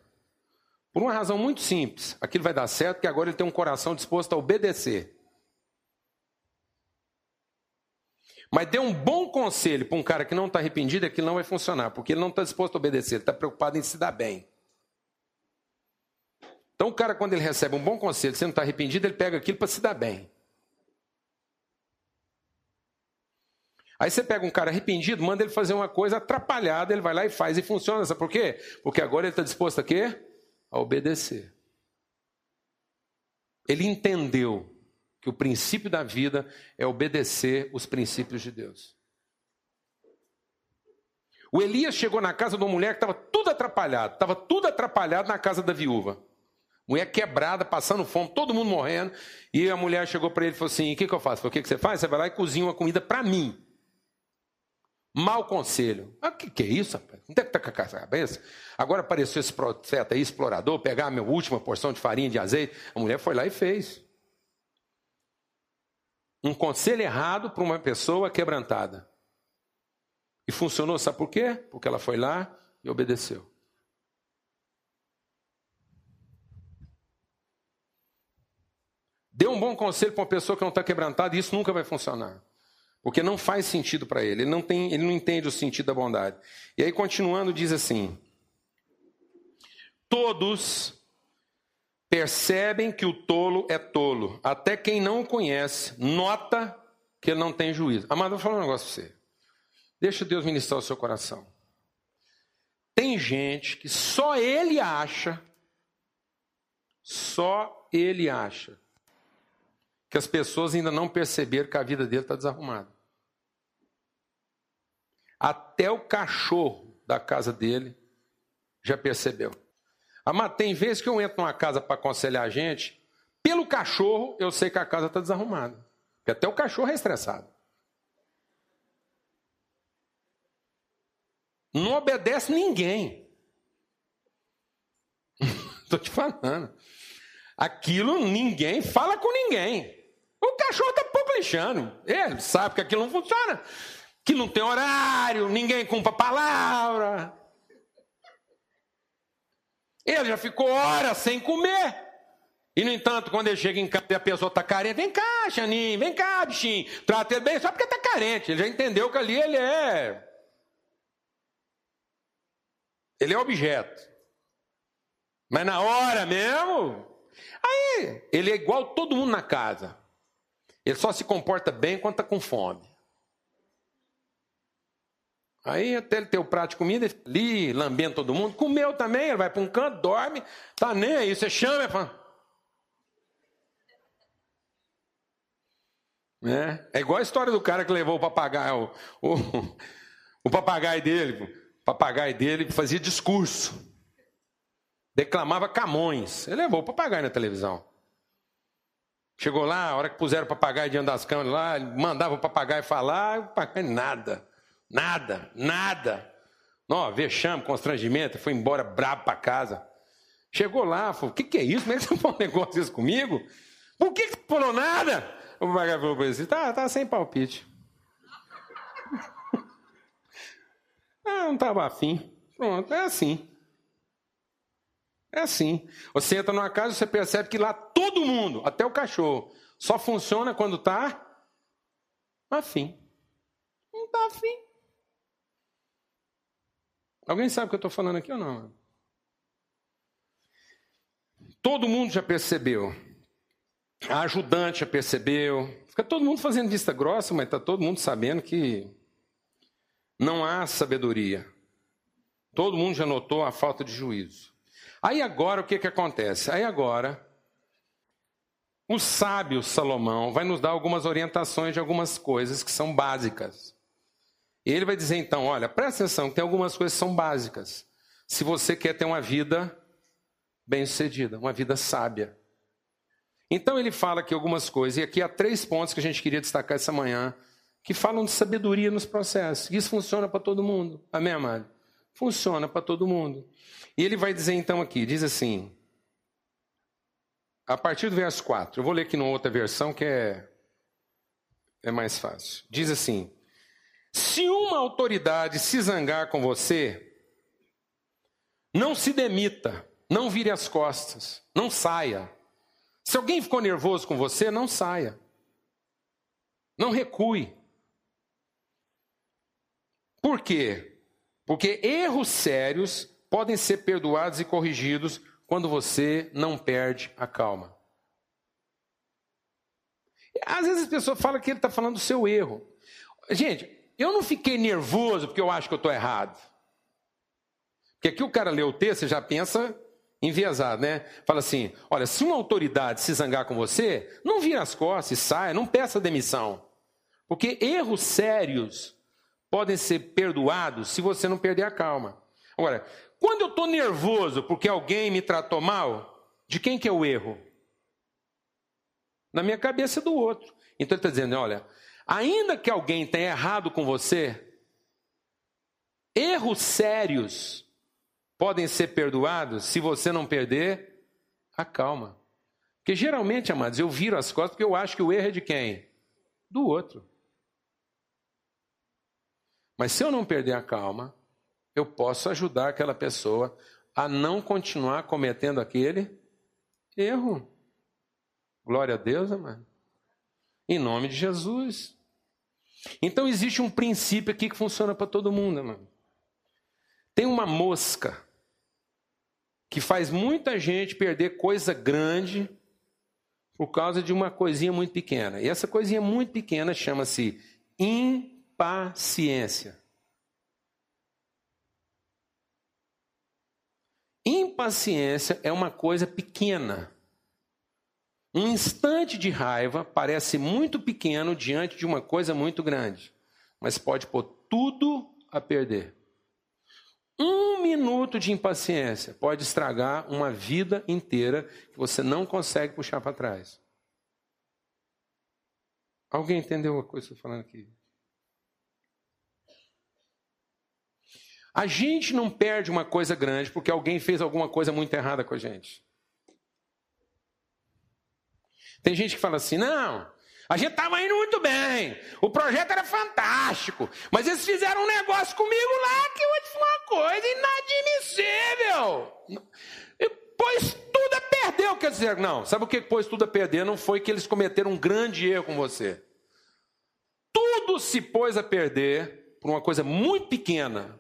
Por uma razão muito simples, aquilo vai dar certo porque agora ele tem um coração disposto a obedecer. Mas dê um bom conselho para um cara que não está arrependido, aquilo não vai funcionar, porque ele não está disposto a obedecer, ele está preocupado em se dar bem. Então o cara, quando ele recebe um bom conselho, você não está arrependido, ele pega aquilo para se dar bem. Aí você pega um cara arrependido, manda ele fazer uma coisa atrapalhada, ele vai lá e faz e funciona. Sabe por quê? Porque agora ele está disposto a quê? A obedecer. Ele entendeu que o princípio da vida é obedecer os princípios de Deus. O Elias chegou na casa de uma mulher que estava tudo atrapalhado, estava tudo atrapalhado na casa da viúva. Mulher quebrada, passando fome, todo mundo morrendo. E a mulher chegou para ele e falou assim: O que, que eu faço? O que, que você faz? Você vai lá e cozinha uma comida para mim. Mau conselho. Ah, o que, que é isso, rapaz? Não deve estar com a cabeça. Agora apareceu esse profeta aí, explorador, pegar a minha última porção de farinha de azeite. A mulher foi lá e fez. Um conselho errado para uma pessoa quebrantada. E funcionou, sabe por quê? Porque ela foi lá e obedeceu. Dê um bom conselho para uma pessoa que não está quebrantada e isso nunca vai funcionar. Porque não faz sentido para ele, ele não, tem, ele não entende o sentido da bondade. E aí, continuando, diz assim: Todos percebem que o tolo é tolo, até quem não o conhece nota que ele não tem juízo. Amado, vou falar um negócio para você. Deixa Deus ministrar o seu coração. Tem gente que só ele acha, só ele acha, que as pessoas ainda não perceberam que a vida dele está desarrumada. Até o cachorro da casa dele já percebeu. Amado, tem vezes que eu entro numa casa para aconselhar a gente, pelo cachorro eu sei que a casa está desarrumada. Porque até o cachorro é estressado. Não obedece ninguém. Estou te falando. Aquilo ninguém fala com ninguém. O cachorro está pouco lixando. Ele sabe que aquilo não funciona que não tem horário, ninguém cumpre a palavra. Ele já ficou horas sem comer. E, no entanto, quando ele chega em casa e a pessoa está carente, vem cá, Xaninho, vem cá, bichinho, trata ele bem só porque está carente. Ele já entendeu que ali ele é. Ele é objeto. Mas na hora mesmo, aí ele é igual todo mundo na casa. Ele só se comporta bem quando está com fome. Aí até ele ter o prato de comida, ali, lambendo todo mundo. Comeu também, ele vai para um canto, dorme, tá nem aí. Você chama e fala. É, é igual a história do cara que levou o papagaio, o, o, o papagaio dele. O papagaio dele fazia discurso. Declamava Camões. Ele levou o papagaio na televisão. Chegou lá, a hora que puseram o papagaio diante das câmeras lá, mandava o papagaio falar, o papagaio nada, nada, nada. Não, vexame, constrangimento, foi embora brabo para casa. Chegou lá, falou: O que, que é isso? Como é que você falou um negócio comigo? Por que, que falou nada? O papagaio falou para ele assim: Tá, tá sem palpite. ah, não estava afim. Pronto, é assim. É assim. Você entra numa casa e você percebe que lá todo mundo, até o cachorro, só funciona quando está afim. Não está afim. Alguém sabe o que eu estou falando aqui ou não? Todo mundo já percebeu. A ajudante já percebeu. Fica todo mundo fazendo vista grossa, mas está todo mundo sabendo que não há sabedoria. Todo mundo já notou a falta de juízo. Aí agora o que, que acontece? Aí agora o sábio Salomão vai nos dar algumas orientações de algumas coisas que são básicas. E ele vai dizer então: olha, presta atenção, tem algumas coisas que são básicas. Se você quer ter uma vida bem-sucedida, uma vida sábia. Então ele fala aqui algumas coisas, e aqui há três pontos que a gente queria destacar essa manhã, que falam de sabedoria nos processos. Isso funciona para todo mundo. Amém, amado? Funciona para todo mundo. E ele vai dizer então aqui, diz assim, a partir do verso 4, eu vou ler aqui numa outra versão que é, é mais fácil. Diz assim: Se uma autoridade se zangar com você, não se demita, não vire as costas, não saia. Se alguém ficou nervoso com você, não saia. Não recue. Por quê? Porque erros sérios podem ser perdoados e corrigidos quando você não perde a calma. Às vezes a pessoa fala que ele está falando do seu erro. Gente, eu não fiquei nervoso porque eu acho que eu estou errado. Porque aqui o cara lê o texto e já pensa enviesado, né? Fala assim: olha, se uma autoridade se zangar com você, não vira as costas e saia, não peça demissão. Porque erros sérios podem ser perdoados se você não perder a calma. Agora, quando eu estou nervoso porque alguém me tratou mal, de quem que é o erro? Na minha cabeça do outro. Então ele está dizendo: olha, ainda que alguém tenha errado com você, erros sérios podem ser perdoados se você não perder a calma. Porque geralmente, amados, eu viro as costas porque eu acho que o erro é de quem? Do outro. Mas se eu não perder a calma, eu posso ajudar aquela pessoa a não continuar cometendo aquele erro. Glória a Deus, amado. Em nome de Jesus. Então existe um princípio aqui que funciona para todo mundo, amado. Tem uma mosca que faz muita gente perder coisa grande por causa de uma coisinha muito pequena. E essa coisinha muito pequena chama-se impaciência. Impaciência é uma coisa pequena. Um instante de raiva parece muito pequeno diante de uma coisa muito grande, mas pode pôr tudo a perder. Um minuto de impaciência pode estragar uma vida inteira que você não consegue puxar para trás. Alguém entendeu a coisa que eu estou falando aqui? A gente não perde uma coisa grande porque alguém fez alguma coisa muito errada com a gente. Tem gente que fala assim: não, a gente estava indo muito bem, o projeto era fantástico, mas eles fizeram um negócio comigo lá que eu uma coisa inadmissível. E pôs tudo a perder. Dizer, não, sabe o que pôs tudo a perder? Não foi que eles cometeram um grande erro com você. Tudo se pôs a perder por uma coisa muito pequena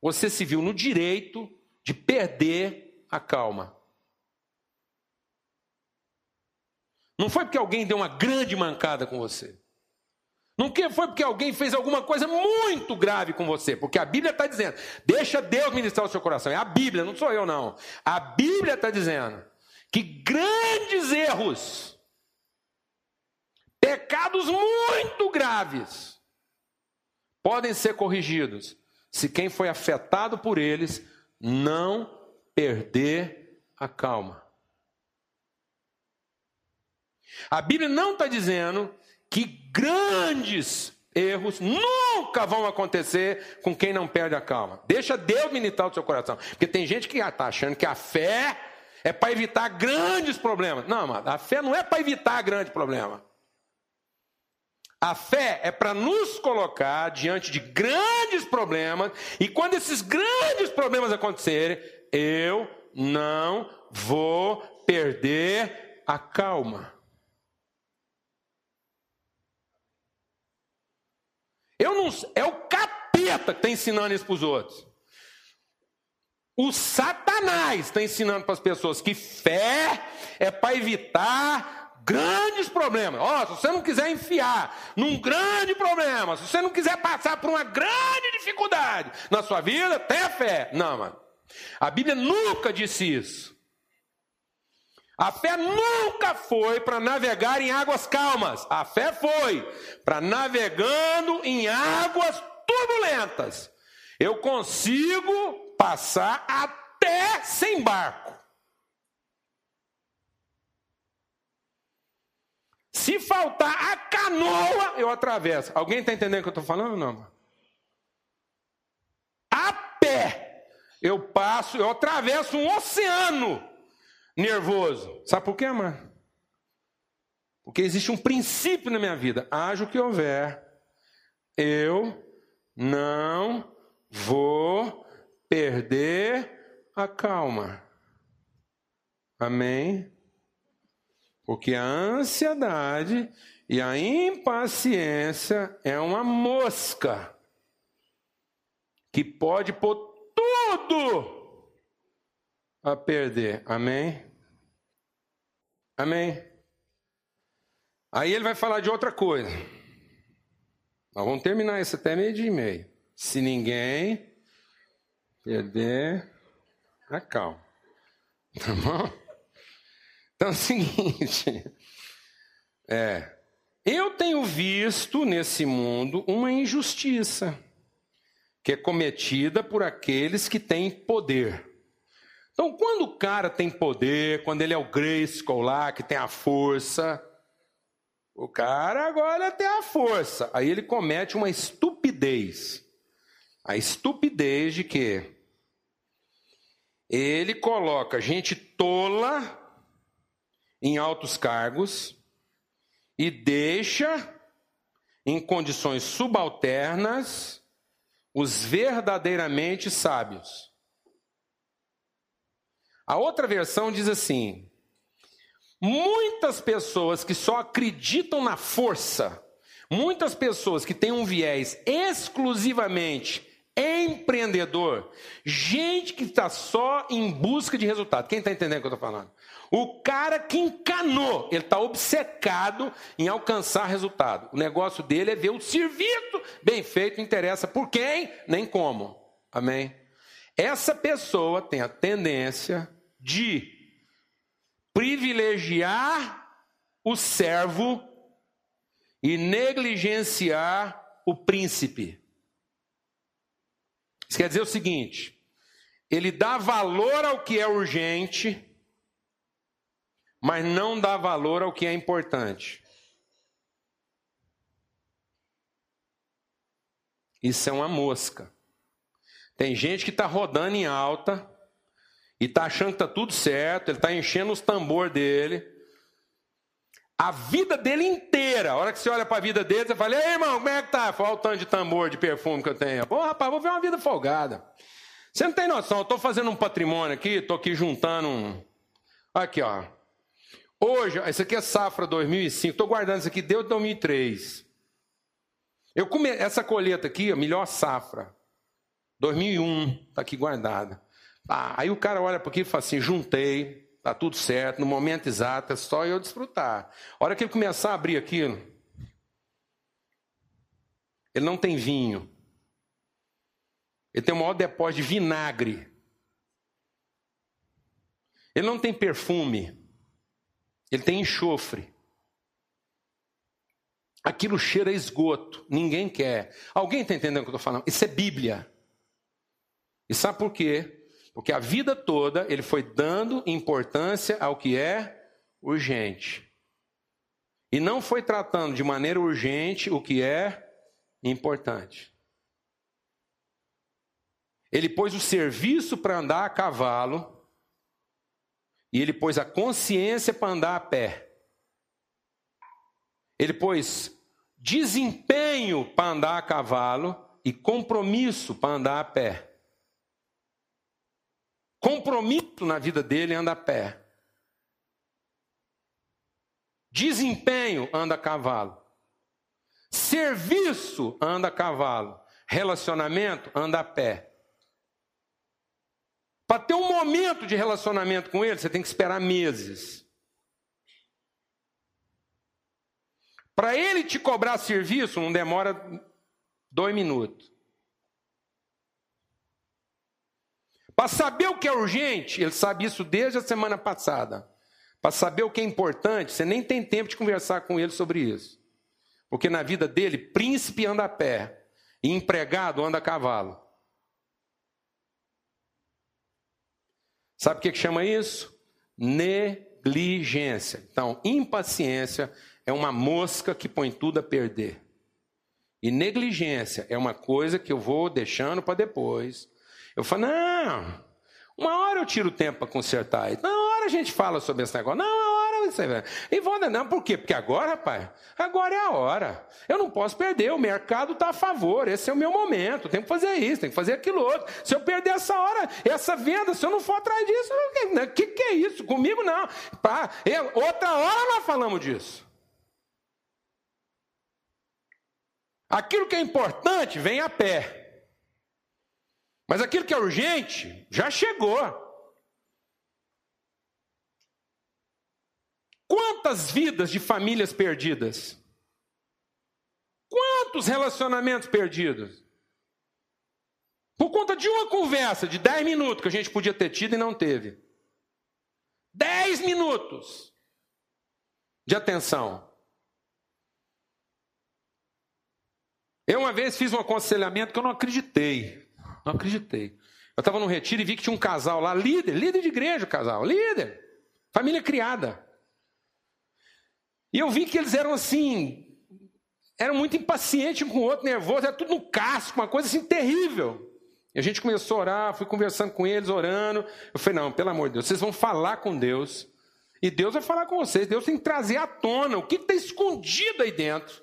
você se viu no direito de perder a calma. Não foi porque alguém deu uma grande mancada com você. Não foi porque alguém fez alguma coisa muito grave com você, porque a Bíblia está dizendo, deixa Deus ministrar o seu coração. É a Bíblia, não sou eu não. A Bíblia está dizendo que grandes erros, pecados muito graves, podem ser corrigidos se quem foi afetado por eles não perder a calma. A Bíblia não está dizendo que grandes erros nunca vão acontecer com quem não perde a calma. Deixa Deus militar o seu coração. Porque tem gente que está achando que a fé é para evitar grandes problemas. Não, amado, a fé não é para evitar grande problema. A fé é para nos colocar diante de grandes problemas, e quando esses grandes problemas acontecerem, eu não vou perder a calma. Eu não, é o capeta que está ensinando isso para os outros. O Satanás está ensinando para as pessoas que fé é para evitar grandes problemas. Ó, oh, se você não quiser enfiar num grande problema, se você não quiser passar por uma grande dificuldade na sua vida, tenha fé. Não, mano. A Bíblia nunca disse isso. A fé nunca foi para navegar em águas calmas. A fé foi para navegando em águas turbulentas. Eu consigo passar até sem barco. Se faltar a canoa, eu atravesso. Alguém está entendendo o que eu estou falando não? A pé, eu passo, eu atravesso um oceano nervoso. Sabe por quê, mano? Porque existe um princípio na minha vida: haja o que houver, eu não vou perder a calma. Amém? Porque a ansiedade e a impaciência é uma mosca que pode pôr tudo a perder. Amém? Amém? Aí ele vai falar de outra coisa. Nós vamos terminar isso até meio dia e meio. Se ninguém perder a calma. Tá bom? Então é o seguinte. É. Eu tenho visto nesse mundo uma injustiça que é cometida por aqueles que têm poder. Então, quando o cara tem poder, quando ele é o Grayskull lá, que tem a força, o cara agora tem a força. Aí ele comete uma estupidez. A estupidez de quê? Ele coloca gente tola em altos cargos e deixa em condições subalternas os verdadeiramente sábios. A outra versão diz assim: muitas pessoas que só acreditam na força, muitas pessoas que têm um viés exclusivamente empreendedor, gente que está só em busca de resultado. Quem está entendendo o que eu estou falando? O cara que encanou, ele está obcecado em alcançar resultado. O negócio dele é ver o serviço bem feito, não interessa por quem, nem como. Amém? Essa pessoa tem a tendência de privilegiar o servo e negligenciar o príncipe. Isso quer dizer o seguinte: ele dá valor ao que é urgente, mas não dá valor ao que é importante. Isso é uma mosca. Tem gente que está rodando em alta e está achando que está tudo certo, ele está enchendo os tambor dele. A vida dele inteira, a hora que você olha para a vida dele, você fala: Ei, irmão, como é que tá? Olha o tanto de tambor, de perfume que eu tenho. Pô, rapaz, vou ver uma vida folgada. Você não tem noção, eu estou fazendo um patrimônio aqui, estou aqui juntando um. Aqui, ó. Hoje, isso aqui é safra 2005, estou guardando isso aqui desde 2003. Eu come... Essa colheita aqui, a melhor safra. 2001, está aqui guardada. Ah, aí o cara olha para aquilo e fala assim: juntei, tá tudo certo, no momento exato, é só eu desfrutar. A hora que ele começar a abrir aquilo, ele não tem vinho. Ele tem o maior depósito de vinagre. Ele não tem perfume. Ele tem enxofre. Aquilo cheira a esgoto. Ninguém quer. Alguém está entendendo o que eu estou falando? Isso é Bíblia. E sabe por quê? Porque a vida toda ele foi dando importância ao que é urgente. E não foi tratando de maneira urgente o que é importante. Ele pôs o serviço para andar a cavalo e ele pôs a consciência para andar a pé. Ele pôs desempenho para andar a cavalo e compromisso para andar a pé. Compromisso na vida dele anda a pé. Desempenho anda a cavalo. Serviço anda a cavalo. Relacionamento anda a pé. Para ter um momento de relacionamento com ele, você tem que esperar meses. Para ele te cobrar serviço, não demora dois minutos. Para saber o que é urgente, ele sabe isso desde a semana passada. Para saber o que é importante, você nem tem tempo de conversar com ele sobre isso. Porque na vida dele, príncipe anda a pé e empregado anda a cavalo. Sabe o que, chama isso? Negligência. Então, impaciência é uma mosca que põe tudo a perder. E negligência é uma coisa que eu vou deixando para depois. Eu falo, não, uma hora eu tiro o tempo para consertar. Na hora a gente fala sobre esse negócio. Não, uma hora você vai. E vou não, por quê? Porque agora, rapaz, agora é a hora. Eu não posso perder, o mercado está a favor, esse é o meu momento. Tem que fazer isso, tem que fazer aquilo outro. Se eu perder essa hora, essa venda, se eu não for atrás disso, o que, que é isso? Comigo não. Pra, eu, outra hora nós falamos disso. Aquilo que é importante vem a pé. Mas aquilo que é urgente já chegou. Quantas vidas de famílias perdidas? Quantos relacionamentos perdidos? Por conta de uma conversa de 10 minutos que a gente podia ter tido e não teve. 10 minutos de atenção. Eu uma vez fiz um aconselhamento que eu não acreditei. Não acreditei. Eu estava num retiro e vi que tinha um casal lá, líder, líder de igreja, casal, líder, família criada. E eu vi que eles eram assim, eram muito impacientes um com o outro, nervosos, era tudo no casco, uma coisa assim terrível. E a gente começou a orar, fui conversando com eles, orando. Eu falei, não, pelo amor de Deus, vocês vão falar com Deus. E Deus vai falar com vocês. Deus tem que trazer à tona o que está escondido aí dentro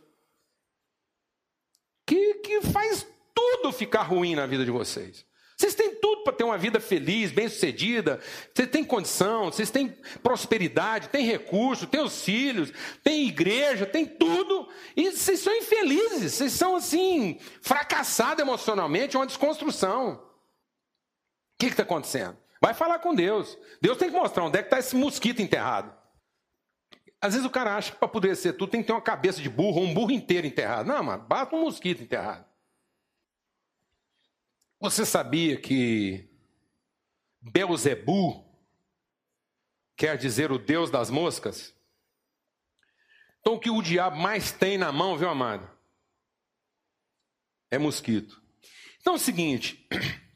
que, que faz tudo ficar ruim na vida de vocês. Vocês têm tudo para ter uma vida feliz, bem-sucedida. Vocês têm condição, vocês têm prosperidade, têm recurso, têm os filhos, têm igreja, têm tudo. E vocês são infelizes, vocês são assim, fracassados emocionalmente, é uma desconstrução. O que está acontecendo? Vai falar com Deus. Deus tem que mostrar onde é que está esse mosquito enterrado. Às vezes o cara acha que para poder ser tudo tem que ter uma cabeça de burro, um burro inteiro enterrado. Não, mas bata um mosquito enterrado. Você sabia que Beuzebu quer dizer o Deus das moscas? Então o que o diabo mais tem na mão, viu, amado? É mosquito. Então é o seguinte,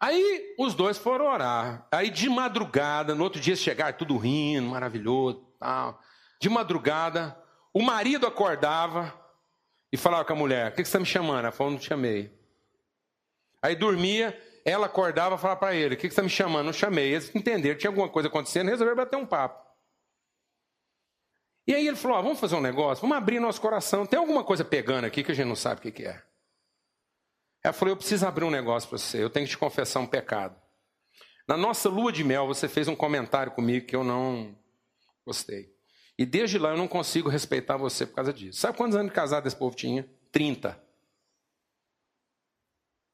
Aí os dois foram orar. Aí de madrugada, no outro dia chegar tudo rindo, maravilhoso, tal. De madrugada, o marido acordava e falava com a mulher: "O que você está me chamando?" Ela falou: "Não te chamei." Aí dormia, ela acordava e falava para ele: "O que você está me chamando?" Não chamei. Eles entenderam que tinha alguma coisa acontecendo, resolveram bater um papo. E aí ele falou: "Vamos fazer um negócio, vamos abrir nosso coração. Tem alguma coisa pegando aqui que a gente não sabe o que é." Ela falou: Eu preciso abrir um negócio para você, eu tenho que te confessar um pecado. Na nossa lua de mel, você fez um comentário comigo que eu não gostei. E desde lá eu não consigo respeitar você por causa disso. Sabe quantos anos de casado esse povo tinha? 30.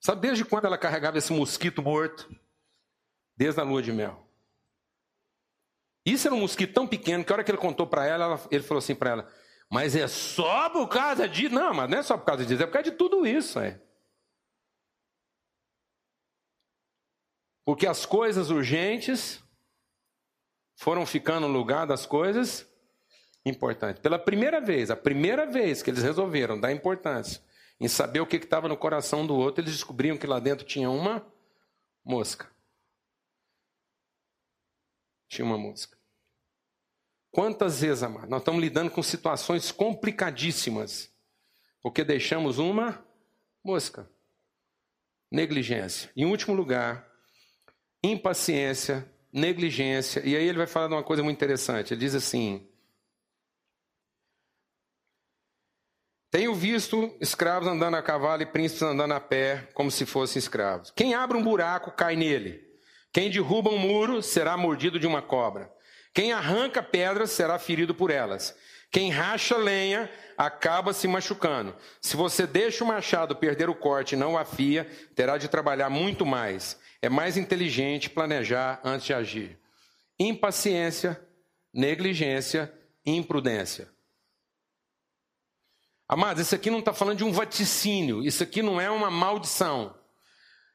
Sabe desde quando ela carregava esse mosquito morto? Desde a lua de mel. Isso era um mosquito tão pequeno que a hora que ele contou para ela, ela, ele falou assim para ela: Mas é só por causa disso? Não, mas não é só por causa disso, é por causa de tudo isso. É. Porque as coisas urgentes foram ficando no lugar das coisas importantes. Pela primeira vez, a primeira vez que eles resolveram dar importância em saber o que estava no coração do outro, eles descobriram que lá dentro tinha uma mosca. Tinha uma mosca. Quantas vezes, amado, nós estamos lidando com situações complicadíssimas, porque deixamos uma mosca. Negligência. Em último lugar, impaciência, negligência. E aí ele vai falar de uma coisa muito interessante. Ele diz assim: Tenho visto escravos andando a cavalo e príncipes andando a pé, como se fossem escravos. Quem abre um buraco cai nele. Quem derruba um muro será mordido de uma cobra. Quem arranca pedras será ferido por elas. Quem racha lenha acaba se machucando. Se você deixa o machado perder o corte e não o afia, terá de trabalhar muito mais. É mais inteligente planejar antes de agir. Impaciência, negligência, imprudência. Amados, isso aqui não está falando de um vaticínio, isso aqui não é uma maldição.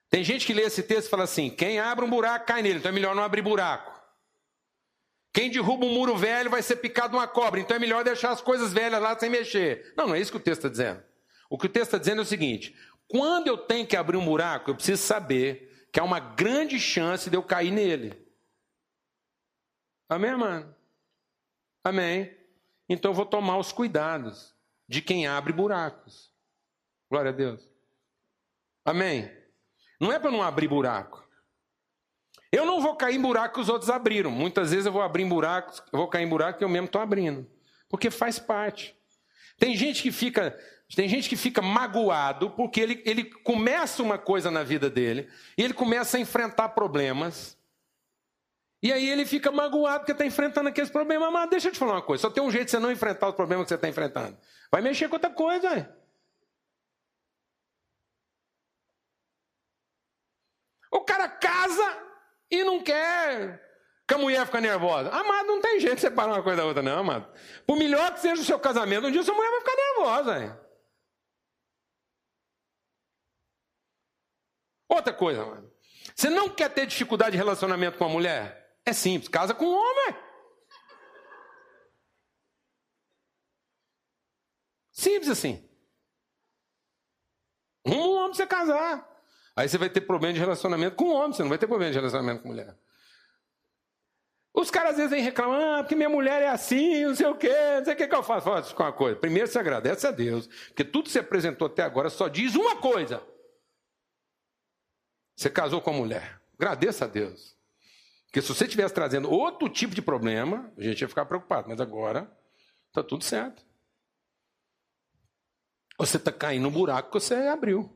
Tem gente que lê esse texto e fala assim: quem abre um buraco cai nele, então é melhor não abrir buraco. Quem derruba um muro velho vai ser picado uma cobra, então é melhor deixar as coisas velhas lá sem mexer. Não, não é isso que o texto está dizendo. O que o texto está dizendo é o seguinte: quando eu tenho que abrir um buraco, eu preciso saber que há uma grande chance de eu cair nele. Amém, mano? Amém. Então eu vou tomar os cuidados de quem abre buracos. Glória a Deus. Amém. Não é para não abrir buraco. Eu não vou cair em buraco que os outros abriram. Muitas vezes eu vou abrir em buracos, eu vou cair em buraco que eu mesmo estou abrindo. Porque faz parte. Tem gente que fica, tem gente que fica magoado porque ele, ele começa uma coisa na vida dele e ele começa a enfrentar problemas. E aí ele fica magoado porque está enfrentando aqueles problemas. Mas deixa eu te falar uma coisa: só tem um jeito de você não enfrentar os problemas que você está enfrentando. Vai mexer com outra coisa. Véio. O cara casa e não quer que a mulher fique nervosa. Amado, não tem jeito de separar uma coisa da outra, não, amado. Por melhor que seja o seu casamento, um dia sua mulher vai ficar nervosa. Hein? Outra coisa, mano. Você não quer ter dificuldade de relacionamento com a mulher? É simples, casa com um homem. Simples assim. Um homem pra você casar. Aí você vai ter problema de relacionamento com homem, você não vai ter problema de relacionamento com mulher. Os caras às vezes vêm reclamar, ah, porque minha mulher é assim, não sei o quê, não sei o que, que eu faço. Faço com uma coisa. Primeiro você agradece a Deus, porque tudo que você apresentou até agora só diz uma coisa. Você casou com a mulher. Agradeça a Deus. Porque se você estivesse trazendo outro tipo de problema, a gente ia ficar preocupado. Mas agora está tudo certo. Você está caindo no buraco que você abriu.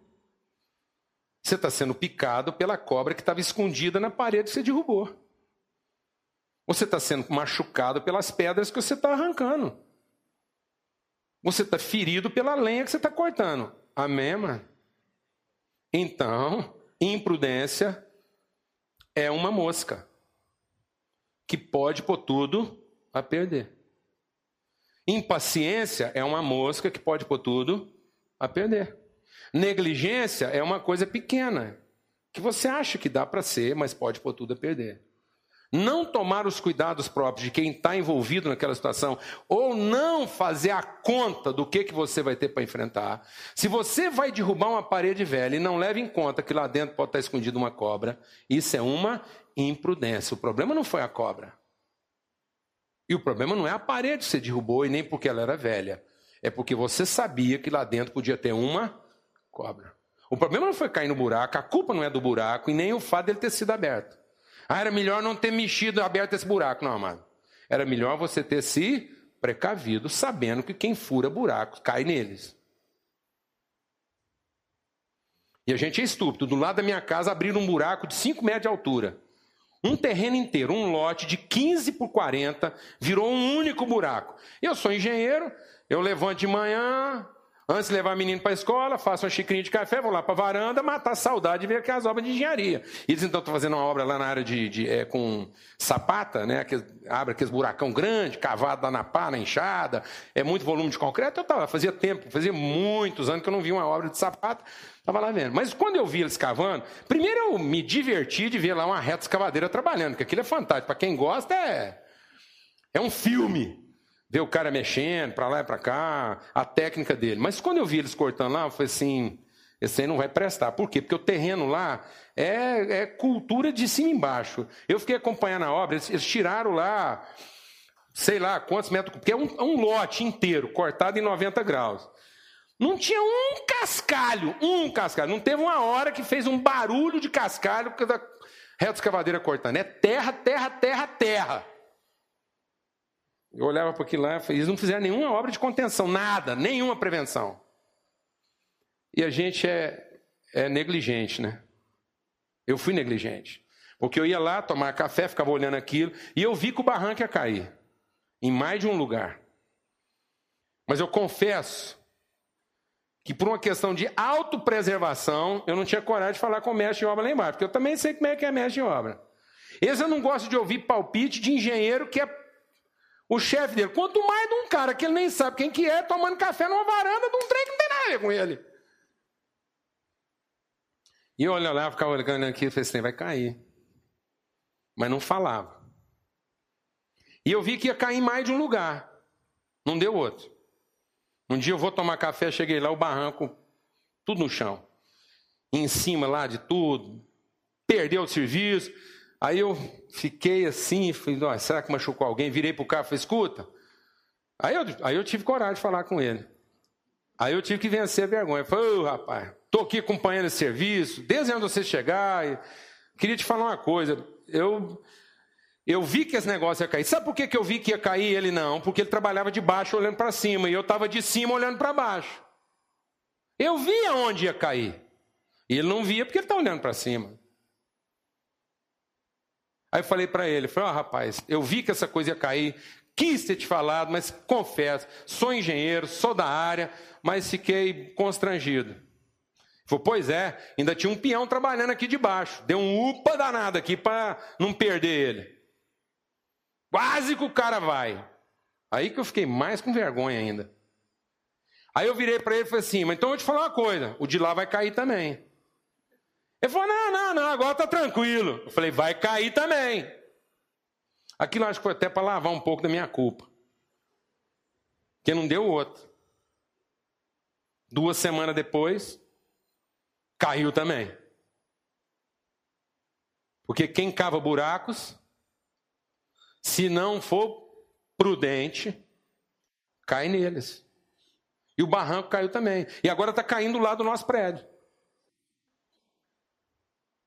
Você está sendo picado pela cobra que estava escondida na parede que você derrubou. Você está sendo machucado pelas pedras que você está arrancando. Você está ferido pela lenha que você está cortando. Amém, mano? Então, imprudência é uma mosca que pode pôr tudo a perder. Impaciência é uma mosca que pode pôr tudo a perder. Negligência é uma coisa pequena, que você acha que dá para ser, mas pode pôr tudo a perder. Não tomar os cuidados próprios de quem está envolvido naquela situação, ou não fazer a conta do que, que você vai ter para enfrentar. Se você vai derrubar uma parede velha e não leva em conta que lá dentro pode estar escondida uma cobra, isso é uma imprudência. O problema não foi a cobra. E o problema não é a parede que você derrubou e nem porque ela era velha. É porque você sabia que lá dentro podia ter uma cobra. O problema não foi cair no buraco, a culpa não é do buraco e nem o fato dele ter sido aberto. Ah, era melhor não ter mexido, aberto esse buraco. Não, amado. Era melhor você ter se precavido, sabendo que quem fura buracos cai neles. E a gente é estúpido. Do lado da minha casa abriram um buraco de 5 metros de altura. Um terreno inteiro, um lote de 15 por 40, virou um único buraco. Eu sou engenheiro, eu levanto de manhã, Antes de levar o menino para a escola, faço uma xicrinha de café, vou lá para a varanda, matar a saudade de ver aquelas obras de engenharia. E eles então estão fazendo uma obra lá na área de, de é, com sapata, né? Que abre aqueles buracão grande, cavado lá na pá, na enxada, é muito volume de concreto. Eu estava, fazia tempo, fazia muitos anos que eu não vi uma obra de sapata, estava lá vendo. Mas quando eu vi eles cavando, primeiro eu me diverti de ver lá uma reta escavadeira trabalhando, porque aquilo é fantástico. Para quem gosta, é, é um filme ver o cara mexendo para lá e para cá, a técnica dele. Mas quando eu vi eles cortando lá, eu falei assim: esse aí não vai prestar. Por quê? Porque o terreno lá é, é cultura de cima embaixo. Eu fiquei acompanhando a obra, eles, eles tiraram lá sei lá quantos metros, porque é um, é um lote inteiro, cortado em 90 graus. Não tinha um cascalho, um cascalho. Não teve uma hora que fez um barulho de cascalho porque a reta escavadeira cortando. É terra, terra, terra, terra. Eu olhava para aquilo lá e eles não fizeram nenhuma obra de contenção, nada, nenhuma prevenção. E a gente é, é negligente, né? Eu fui negligente. Porque eu ia lá tomar café, ficava olhando aquilo, e eu vi que o barranco ia cair. Em mais de um lugar. Mas eu confesso que por uma questão de autopreservação, eu não tinha coragem de falar com o mestre de obra lá embaixo, porque eu também sei como é que é mestre de obra. Esse eu não gosto de ouvir palpite de engenheiro que é o chefe dele. Quanto mais de um cara que ele nem sabe quem que é, tomando café numa varanda de um trem que não tem nada a ver com ele. E eu olhava lá, ficava olhando aqui e falei assim, vai cair. Mas não falava. E eu vi que ia cair mais de um lugar. Não deu outro. Um dia eu vou tomar café, cheguei lá, o barranco, tudo no chão. em cima lá de tudo. Perdeu o serviço. Aí eu fiquei assim, falei, será que machucou alguém? Virei pro carro e falei, escuta. Aí eu, aí eu tive coragem de falar com ele. Aí eu tive que vencer a vergonha. Eu falei, ô oh, rapaz, tô aqui acompanhando esse serviço, desde você chegar. Queria te falar uma coisa. Eu, eu vi que esse negócio ia cair. Sabe por que, que eu vi que ia cair? Ele não, porque ele trabalhava de baixo olhando para cima, e eu estava de cima olhando para baixo. Eu via onde ia cair. E ele não via porque ele está olhando para cima. Aí eu falei para ele, falei, ó oh, rapaz, eu vi que essa coisa ia cair, quis ter te falado, mas confesso, sou engenheiro, sou da área, mas fiquei constrangido. Ele falou, pois é, ainda tinha um peão trabalhando aqui debaixo, deu um upa danado aqui para não perder ele. Quase que o cara vai. Aí que eu fiquei mais com vergonha ainda. Aí eu virei para ele e falei assim, mas então eu vou te falar uma coisa, o de lá vai cair também. Ele falou: não, não, não, agora tá tranquilo. Eu falei: vai cair também. Aquilo acho que foi até para lavar um pouco da minha culpa. Porque não deu outro. Duas semanas depois, caiu também. Porque quem cava buracos, se não for prudente, cai neles. E o barranco caiu também. E agora está caindo lá do nosso prédio.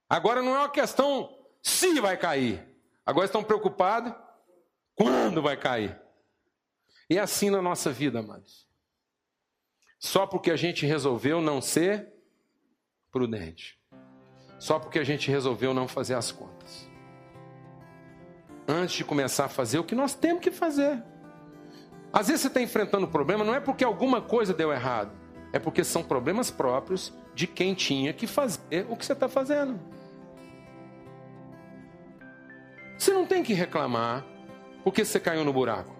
Agora não é uma questão se vai cair. Agora estão preocupados quando vai cair. E é assim na nossa vida, amados. Só porque a gente resolveu não ser prudente. Só porque a gente resolveu não fazer as contas. Antes de começar a fazer o que nós temos que fazer. Às vezes você está enfrentando um problema, não é porque alguma coisa deu errado, é porque são problemas próprios de quem tinha que fazer o que você está fazendo. Você não tem que reclamar porque você caiu no buraco.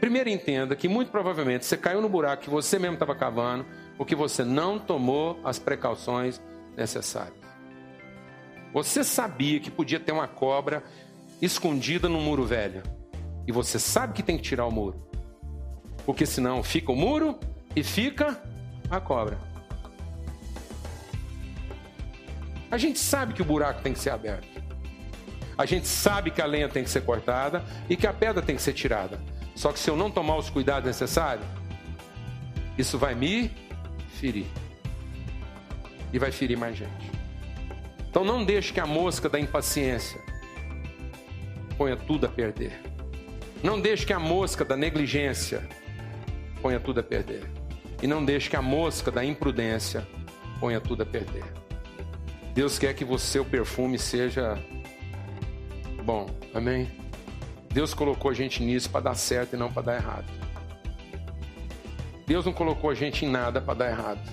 Primeiro entenda que muito provavelmente você caiu no buraco que você mesmo estava cavando, porque você não tomou as precauções necessárias. Você sabia que podia ter uma cobra escondida no muro velho. E você sabe que tem que tirar o muro. Porque senão fica o muro e fica a cobra. A gente sabe que o buraco tem que ser aberto. A gente sabe que a lenha tem que ser cortada e que a pedra tem que ser tirada. Só que se eu não tomar os cuidados necessários, isso vai me ferir. E vai ferir mais gente. Então não deixe que a mosca da impaciência ponha tudo a perder. Não deixe que a mosca da negligência ponha tudo a perder. E não deixe que a mosca da imprudência ponha tudo a perder. Deus quer que o seu perfume seja bom. Amém? Deus colocou a gente nisso para dar certo e não para dar errado. Deus não colocou a gente em nada para dar errado.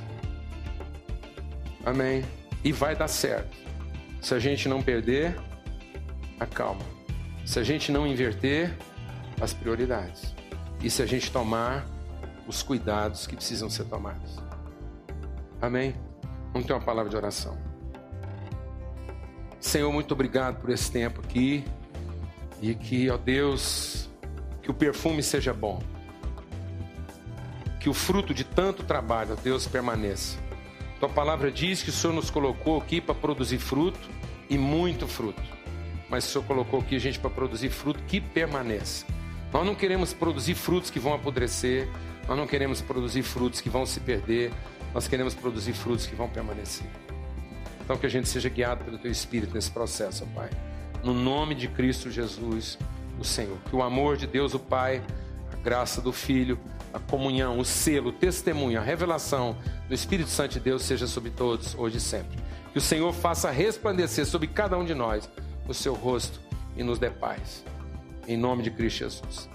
Amém? E vai dar certo. Se a gente não perder a calma. Se a gente não inverter as prioridades. E se a gente tomar os cuidados que precisam ser tomados. Amém? Vamos ter uma palavra de oração. Senhor, muito obrigado por esse tempo aqui. E que, ó Deus, que o perfume seja bom. Que o fruto de tanto trabalho, ó Deus, permaneça. Tua palavra diz que o Senhor nos colocou aqui para produzir fruto e muito fruto. mas o Senhor colocou aqui a gente para produzir fruto que permaneça. Nós não queremos produzir frutos que vão apodrecer, nós não queremos produzir frutos que vão se perder, nós queremos produzir frutos que vão permanecer. Então que a gente seja guiado pelo Teu Espírito nesse processo, Pai. No nome de Cristo Jesus, o Senhor. Que o amor de Deus, o Pai, a graça do Filho, a comunhão, o selo, o testemunho, a revelação do Espírito Santo de Deus seja sobre todos, hoje e sempre. Que o Senhor faça resplandecer sobre cada um de nós o seu rosto e nos dê paz. Em nome de Cristo Jesus.